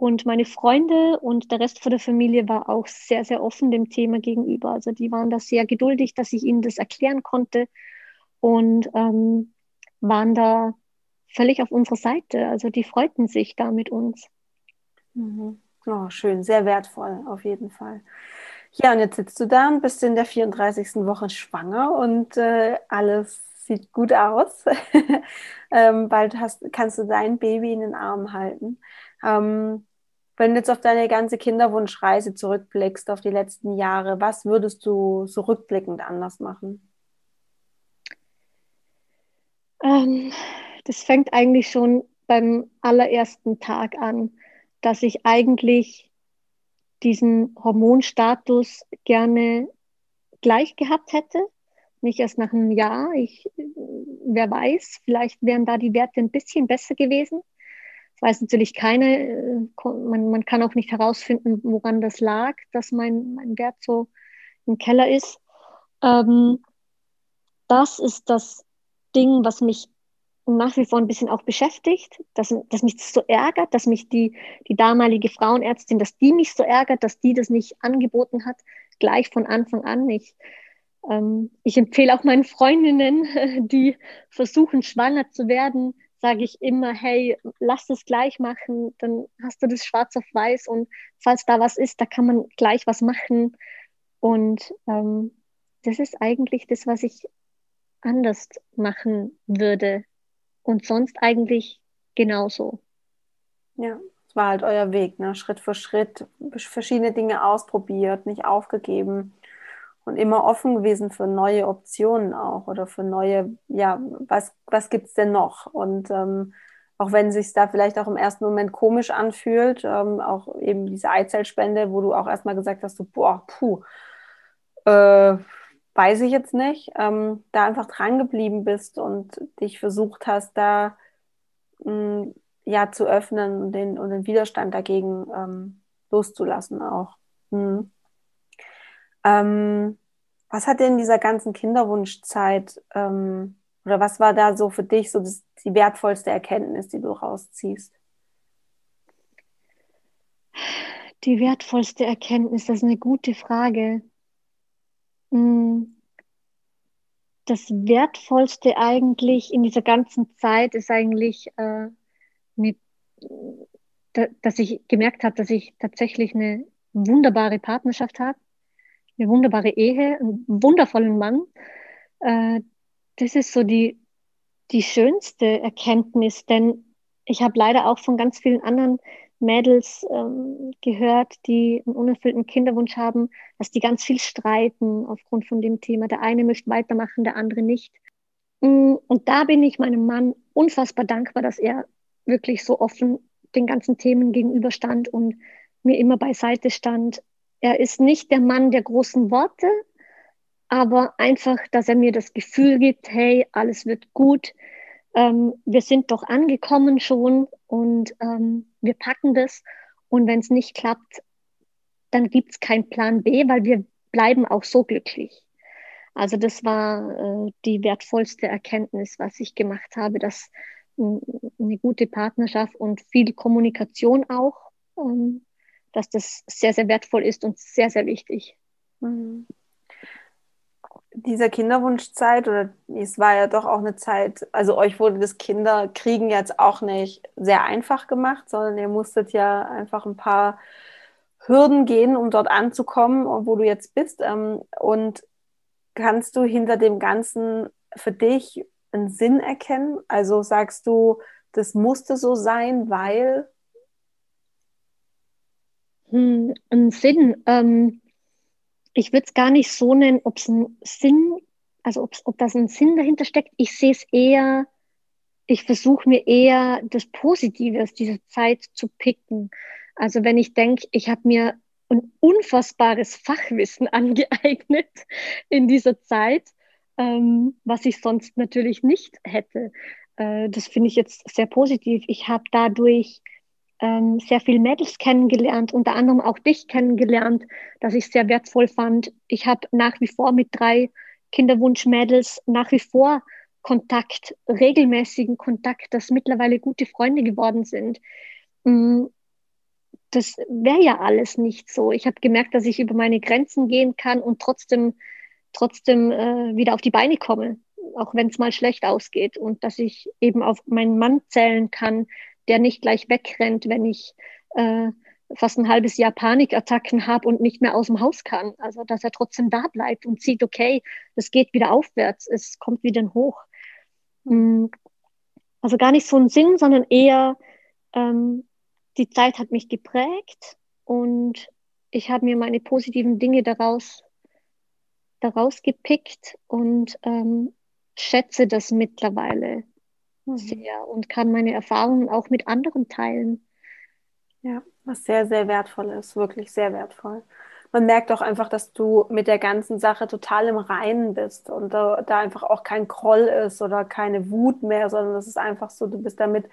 Und meine Freunde und der Rest von der Familie war auch sehr, sehr offen dem Thema gegenüber. Also die waren da sehr geduldig, dass ich ihnen das erklären konnte und ähm, waren da völlig auf unserer Seite. Also die freuten sich da mit uns. Mhm. Oh, schön, sehr wertvoll auf jeden Fall. Ja, und jetzt sitzt du da und bist in der 34. Woche schwanger und äh, alles sieht gut aus. *laughs* ähm, bald hast, kannst du dein Baby in den Arm halten. Ähm, wenn du jetzt auf deine ganze Kinderwunschreise zurückblickst, auf die letzten Jahre, was würdest du so rückblickend anders machen? Ähm, das fängt eigentlich schon beim allerersten Tag an, dass ich eigentlich diesen Hormonstatus gerne gleich gehabt hätte. Nicht erst nach einem Jahr. Ich, wer weiß, vielleicht wären da die Werte ein bisschen besser gewesen. Das weiß natürlich keine. Äh, man, man kann auch nicht herausfinden, woran das lag, dass mein, mein Wert so im Keller ist. Ähm, das ist das Ding, was mich nach wie vor ein bisschen auch beschäftigt, dass, dass mich das so ärgert, dass mich die, die damalige Frauenärztin, dass die mich so ärgert, dass die das nicht angeboten hat, gleich von Anfang an nicht. Ähm, ich empfehle auch meinen Freundinnen, *laughs* die versuchen, schwanger zu werden, sage ich immer, hey, lass es gleich machen, dann hast du das schwarz auf weiß und falls da was ist, da kann man gleich was machen. Und ähm, das ist eigentlich das, was ich anders machen würde und sonst eigentlich genauso. Ja, es war halt euer Weg, ne? Schritt für Schritt, verschiedene Dinge ausprobiert, nicht aufgegeben und immer offen gewesen für neue Optionen auch oder für neue, ja, was, was gibt es denn noch? Und ähm, auch wenn sich da vielleicht auch im ersten Moment komisch anfühlt, ähm, auch eben diese Eizellspende, wo du auch erstmal gesagt hast, so, boah, puh, äh, weiß ich jetzt nicht, ähm, da einfach dran geblieben bist und dich versucht hast, da mh, mm, ja zu öffnen und den, und den Widerstand dagegen ähm, loszulassen auch. Mhm. Ähm, was hat dir in dieser ganzen Kinderwunschzeit ähm, oder was war da so für dich so das, die wertvollste Erkenntnis, die du rausziehst? Die wertvollste Erkenntnis, das ist eine gute Frage. Hm. Das Wertvollste eigentlich in dieser ganzen Zeit ist eigentlich, äh, mit, da, dass ich gemerkt habe, dass ich tatsächlich eine wunderbare Partnerschaft habe, eine wunderbare Ehe, einen wundervollen Mann. Äh, das ist so die, die schönste Erkenntnis, denn ich habe leider auch von ganz vielen anderen Mädels ähm, gehört, die einen unerfüllten Kinderwunsch haben, dass die ganz viel streiten aufgrund von dem Thema. Der eine möchte weitermachen, der andere nicht. Mm, und da bin ich meinem Mann unfassbar dankbar, dass er wirklich so offen den ganzen Themen gegenüberstand und mir immer beiseite stand. Er ist nicht der Mann der großen Worte, aber einfach, dass er mir das Gefühl gibt, hey, alles wird gut, ähm, wir sind doch angekommen schon und ähm, wir packen das. Und wenn es nicht klappt, dann gibt es keinen Plan B, weil wir bleiben auch so glücklich. Also das war äh, die wertvollste Erkenntnis, was ich gemacht habe, dass eine gute Partnerschaft und viel Kommunikation auch, ähm, dass das sehr, sehr wertvoll ist und sehr, sehr wichtig. Mhm dieser Kinderwunschzeit oder es war ja doch auch eine Zeit, also euch wurde das Kinderkriegen jetzt auch nicht sehr einfach gemacht, sondern ihr musstet ja einfach ein paar Hürden gehen, um dort anzukommen, wo du jetzt bist. Ähm, und kannst du hinter dem Ganzen für dich einen Sinn erkennen? Also sagst du, das musste so sein, weil? Ein Sinn. Ähm ich würde es gar nicht so nennen, ob es einen Sinn, also ob, das einen Sinn dahinter steckt. Ich sehe es eher, ich versuche mir eher das Positive aus dieser Zeit zu picken. Also wenn ich denke, ich habe mir ein unfassbares Fachwissen *laughs* angeeignet in dieser Zeit, ähm, was ich sonst natürlich nicht hätte. Äh, das finde ich jetzt sehr positiv. Ich habe dadurch ähm, sehr viele Mädels kennengelernt, unter anderem auch dich kennengelernt, das ich sehr wertvoll fand. Ich habe nach wie vor mit drei Kinderwunschmädels nach wie vor Kontakt, regelmäßigen Kontakt, dass mittlerweile gute Freunde geworden sind. Mm, das wäre ja alles nicht so. Ich habe gemerkt, dass ich über meine Grenzen gehen kann und trotzdem, trotzdem äh, wieder auf die Beine komme, auch wenn es mal schlecht ausgeht und dass ich eben auf meinen Mann zählen kann, der nicht gleich wegrennt, wenn ich äh, fast ein halbes Jahr Panikattacken habe und nicht mehr aus dem Haus kann. Also dass er trotzdem da bleibt und sieht, okay, das geht wieder aufwärts, es kommt wieder hoch. Hm. Also gar nicht so ein Sinn, sondern eher ähm, die Zeit hat mich geprägt und ich habe mir meine positiven Dinge daraus, daraus gepickt und ähm, schätze das mittlerweile mhm. sehr und kann meine Erfahrungen auch mit anderen teilen. Ja, was sehr, sehr wertvoll ist, wirklich sehr wertvoll. Man merkt auch einfach, dass du mit der ganzen Sache total im Reinen bist und da, da einfach auch kein Groll ist oder keine Wut mehr, sondern das ist einfach so, du bist damit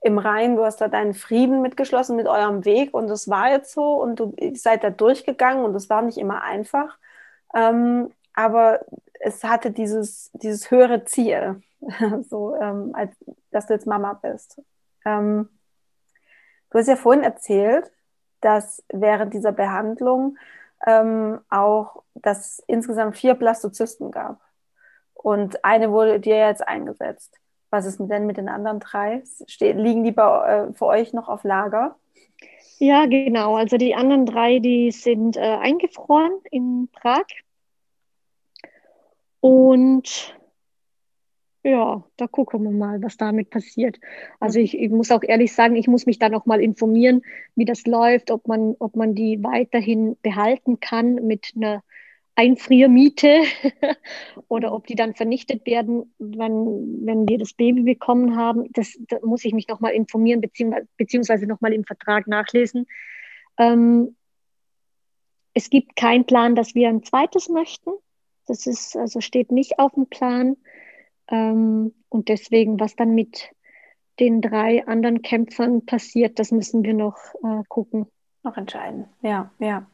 im Rhein, du hast da deinen Frieden mitgeschlossen mit eurem Weg und es war jetzt so und du seid da durchgegangen und es war nicht immer einfach, ähm, aber es hatte dieses, dieses höhere Ziel, *laughs* so ähm, als dass du jetzt Mama bist. Ähm, du hast ja vorhin erzählt, dass während dieser Behandlung ähm, auch, dass es insgesamt vier Blastozysten gab und eine wurde dir jetzt eingesetzt. Was ist denn mit den anderen drei? Ste liegen die bei, äh, für euch noch auf Lager? Ja, genau. Also die anderen drei, die sind äh, eingefroren in Prag. Und ja, da gucken wir mal, was damit passiert. Also ich, ich muss auch ehrlich sagen, ich muss mich da noch mal informieren, wie das läuft, ob man, ob man die weiterhin behalten kann mit einer Einfriermiete *laughs* oder ob die dann vernichtet werden, wenn, wenn wir das Baby bekommen haben. Das, da muss ich mich nochmal informieren, beziehungsweise, beziehungsweise nochmal im Vertrag nachlesen. Ähm, es gibt keinen Plan, dass wir ein zweites möchten. Das ist, also steht nicht auf dem Plan. Ähm, und deswegen, was dann mit den drei anderen Kämpfern passiert, das müssen wir noch äh, gucken. Noch entscheiden, ja, ja.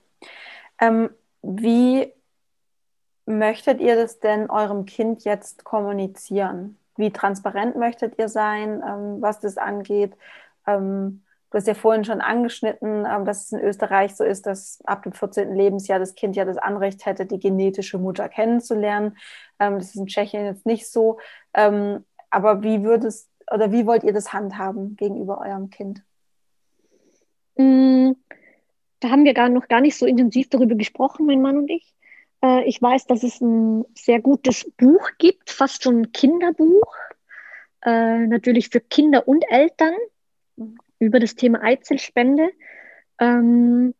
Ähm, wie möchtet ihr das denn eurem Kind jetzt kommunizieren? Wie transparent möchtet ihr sein, ähm, was das angeht? Ähm, du hast ja vorhin schon angeschnitten, ähm, dass es in Österreich so ist, dass ab dem 14. Lebensjahr das Kind ja das Anrecht hätte, die genetische Mutter kennenzulernen. Ähm, das ist in Tschechien jetzt nicht so. Ähm, aber wie würdest oder wie wollt ihr das handhaben gegenüber eurem Kind? Mm, da haben wir gar noch gar nicht so intensiv darüber gesprochen, mein Mann und ich. Äh, ich weiß, dass es ein sehr gutes Buch gibt, fast schon ein Kinderbuch, äh, natürlich für Kinder und Eltern über das Thema Eizellspende. Ähm,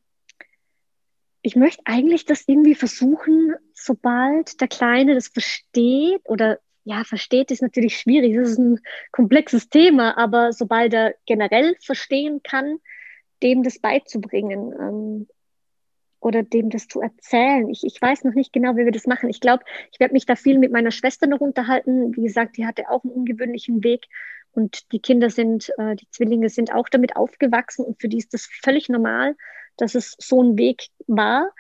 ich möchte eigentlich das irgendwie versuchen, sobald der Kleine das versteht oder ja, versteht ist natürlich schwierig, das ist ein komplexes Thema, aber sobald er generell verstehen kann, dem das beizubringen. Ähm, oder dem das zu erzählen. Ich, ich weiß noch nicht genau, wie wir das machen. Ich glaube, ich werde mich da viel mit meiner Schwester noch unterhalten. Wie gesagt, die hatte auch einen ungewöhnlichen Weg und die Kinder sind, äh, die Zwillinge sind auch damit aufgewachsen und für die ist das völlig normal, dass es so ein Weg war.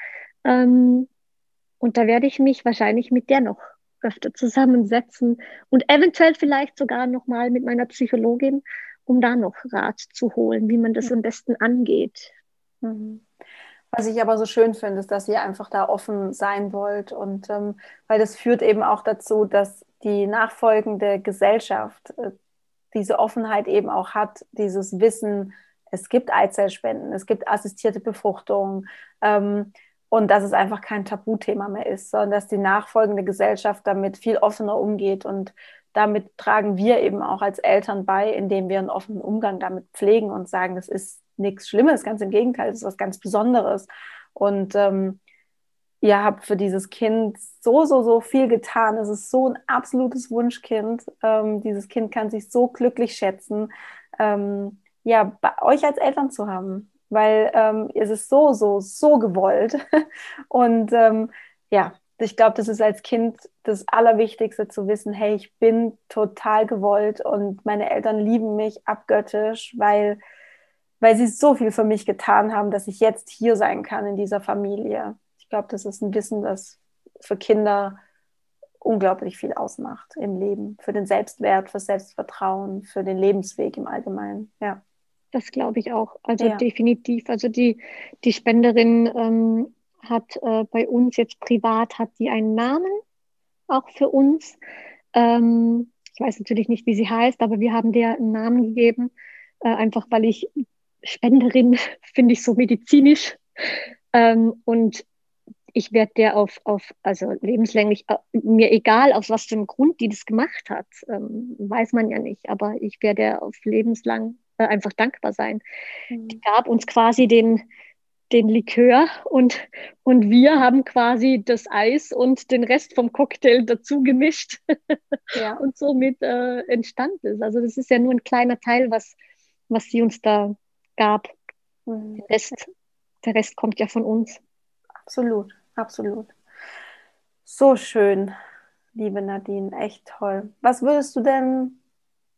Ähm, und da werde ich mich wahrscheinlich mit der noch öfter zusammensetzen und eventuell vielleicht sogar noch mal mit meiner Psychologin, um da noch Rat zu holen, wie man das am besten angeht. Mhm. Was ich aber so schön finde, ist, dass ihr einfach da offen sein wollt. Und ähm, weil das führt eben auch dazu, dass die nachfolgende Gesellschaft äh, diese Offenheit eben auch hat, dieses Wissen, es gibt Eizellspenden, es gibt assistierte Befruchtung ähm, und dass es einfach kein Tabuthema mehr ist, sondern dass die nachfolgende Gesellschaft damit viel offener umgeht und damit tragen wir eben auch als Eltern bei, indem wir einen offenen Umgang damit pflegen und sagen, das ist nichts Schlimmes, ganz im Gegenteil, es ist was ganz Besonderes. Und ähm, ihr habt für dieses Kind so, so, so viel getan. Es ist so ein absolutes Wunschkind. Ähm, dieses Kind kann sich so glücklich schätzen, ähm, ja, bei euch als Eltern zu haben, weil ähm, es ist so, so, so gewollt. *laughs* Und ähm, ja, ich glaube, das ist als Kind das Allerwichtigste zu wissen, hey, ich bin total gewollt und meine Eltern lieben mich abgöttisch, weil weil sie so viel für mich getan haben, dass ich jetzt hier sein kann in dieser Familie. Ich glaube, das ist ein Wissen, das für Kinder unglaublich viel ausmacht im Leben, für den Selbstwert, für Selbstvertrauen, für den Lebensweg im Allgemeinen. Ja. Das glaube ich auch. Also ja. definitiv. Also die, die Spenderin ähm, hat äh, bei uns jetzt privat, hat die einen Namen auch für uns. Ähm, ich weiß natürlich nicht, wie sie heißt, aber wir haben der einen Namen gegeben, äh, einfach weil ich Spenderin *laughs* finde ich so medizinisch. Ähm, und ich werde der auf, auf, also lebenslänglich, äh, mir egal, aus was für einem Grund die das gemacht hat, ähm, weiß man ja nicht, aber ich werde auf lebenslang äh, einfach dankbar sein. Mhm. Die gab uns quasi den, den Likör und, und wir haben quasi das Eis und den Rest vom Cocktail dazu gemischt *laughs* ja. und somit äh, entstand es. Also das ist ja nur ein kleiner Teil, was, was sie uns da gab. Mhm. Der, Rest, der Rest kommt ja von uns. Absolut, absolut. So schön, liebe Nadine, echt toll. Was würdest du denn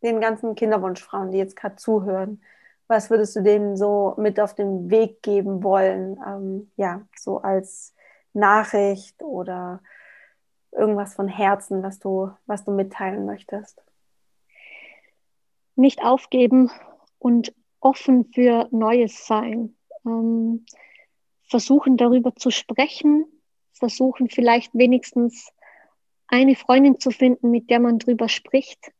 den ganzen Kinderwunschfrauen, die jetzt gerade zuhören, was würdest du denen so mit auf den Weg geben wollen? Ähm, ja, so als Nachricht oder irgendwas von Herzen, was du, was du mitteilen möchtest? Nicht aufgeben und offen für Neues sein. Ähm, versuchen darüber zu sprechen, versuchen vielleicht wenigstens eine Freundin zu finden, mit der man drüber spricht,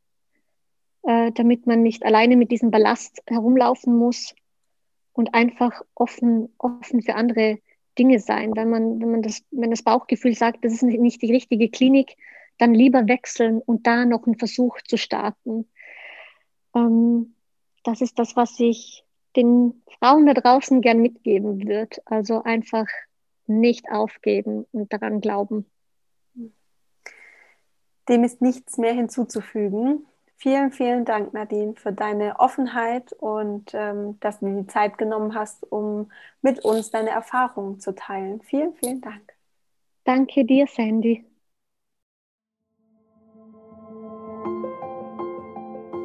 äh, damit man nicht alleine mit diesem Ballast herumlaufen muss und einfach offen, offen für andere Dinge sein. Wenn man, wenn man das, wenn das Bauchgefühl sagt, das ist nicht die richtige Klinik, dann lieber wechseln und da noch einen Versuch zu starten. Ähm, das ist das, was ich den Frauen da draußen gern mitgeben würde. Also einfach nicht aufgeben und daran glauben. Dem ist nichts mehr hinzuzufügen. Vielen, vielen Dank, Nadine, für deine Offenheit und ähm, dass du dir die Zeit genommen hast, um mit uns deine Erfahrungen zu teilen. Vielen, vielen Dank. Danke dir, Sandy.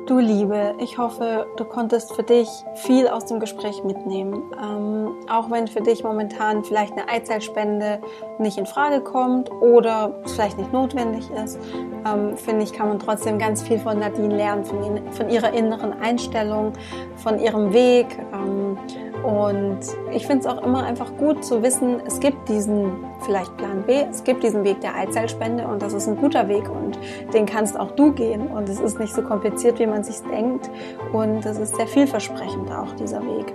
Du Liebe, ich hoffe, du konntest für dich viel aus dem Gespräch mitnehmen. Ähm, auch wenn für dich momentan vielleicht eine Eizellspende nicht in Frage kommt oder vielleicht nicht notwendig ist, ähm, finde ich, kann man trotzdem ganz viel von Nadine lernen, von, von ihrer inneren Einstellung, von ihrem Weg. Ähm, und ich finde es auch immer einfach gut zu wissen, es gibt diesen vielleicht Plan B, es gibt diesen Weg der Eizellspende und das ist ein guter Weg und den kannst auch du gehen und es ist nicht so kompliziert, wie man sich denkt und es ist sehr vielversprechend auch dieser Weg.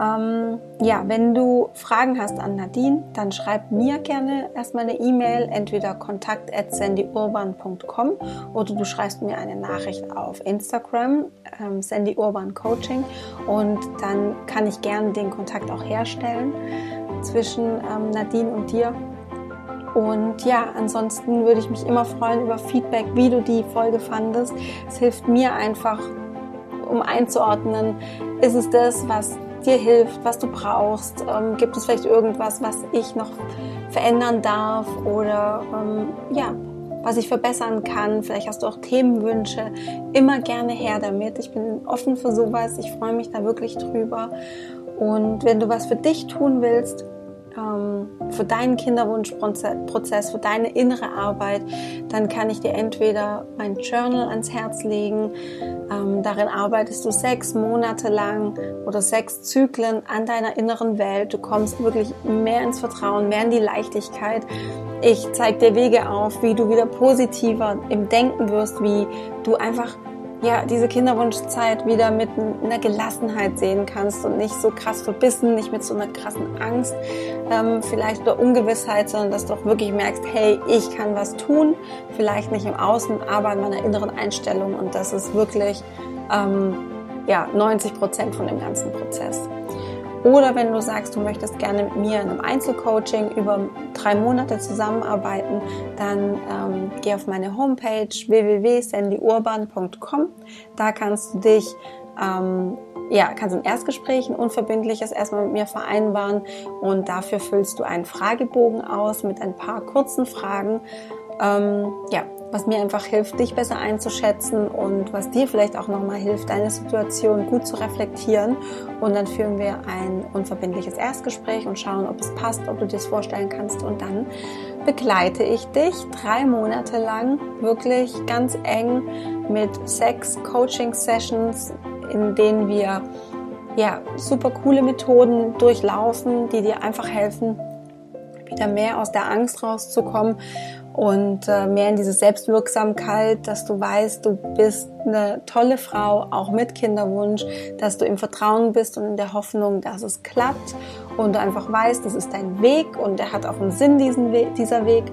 Ähm, ja, wenn du Fragen hast an Nadine, dann schreib mir gerne erstmal eine E-Mail, entweder kontakt at sandyurban.com oder du schreibst mir eine Nachricht auf Instagram, ähm, Sandy Urban Coaching und dann kann ich gerne den Kontakt auch herstellen zwischen ähm, Nadine und dir. Und ja, ansonsten würde ich mich immer freuen über Feedback, wie du die Folge fandest. Es hilft mir einfach, um einzuordnen, ist es das, was dir hilft, was du brauchst? Ähm, gibt es vielleicht irgendwas, was ich noch verändern darf oder ähm, ja, was ich verbessern kann? Vielleicht hast du auch Themenwünsche. Immer gerne her damit. Ich bin offen für sowas. Ich freue mich da wirklich drüber. Und wenn du was für dich tun willst, für deinen Kinderwunschprozess, für deine innere Arbeit, dann kann ich dir entweder mein Journal ans Herz legen. Ähm, darin arbeitest du sechs Monate lang oder sechs Zyklen an deiner inneren Welt. Du kommst wirklich mehr ins Vertrauen, mehr in die Leichtigkeit. Ich zeige dir Wege auf, wie du wieder positiver im Denken wirst, wie du einfach ja, diese Kinderwunschzeit wieder mit einer Gelassenheit sehen kannst und nicht so krass verbissen, nicht mit so einer krassen Angst, ähm, vielleicht oder Ungewissheit, sondern dass du auch wirklich merkst, hey, ich kann was tun, vielleicht nicht im Außen, aber in meiner inneren Einstellung und das ist wirklich ähm, ja, 90 Prozent von dem ganzen Prozess. Oder wenn du sagst, du möchtest gerne mit mir in einem Einzelcoaching über drei Monate zusammenarbeiten, dann ähm, geh auf meine Homepage www.sandyurban.com. Da kannst du dich ähm, ja, kannst ein Erstgespräch, ein unverbindliches erstmal mit mir vereinbaren und dafür füllst du einen Fragebogen aus mit ein paar kurzen Fragen. Ähm, ja, was mir einfach hilft, dich besser einzuschätzen und was dir vielleicht auch nochmal hilft, deine Situation gut zu reflektieren. Und dann führen wir ein unverbindliches Erstgespräch und schauen, ob es passt, ob du dir das vorstellen kannst. Und dann begleite ich dich drei Monate lang wirklich ganz eng mit sechs Coaching-Sessions, in denen wir ja, super coole Methoden durchlaufen, die dir einfach helfen, wieder mehr aus der Angst rauszukommen und äh, mehr in diese Selbstwirksamkeit, dass du weißt, du bist eine tolle Frau, auch mit Kinderwunsch, dass du im Vertrauen bist und in der Hoffnung, dass es klappt. Und du einfach weißt, das ist dein Weg und der hat auch einen Sinn, diesen Weg, dieser Weg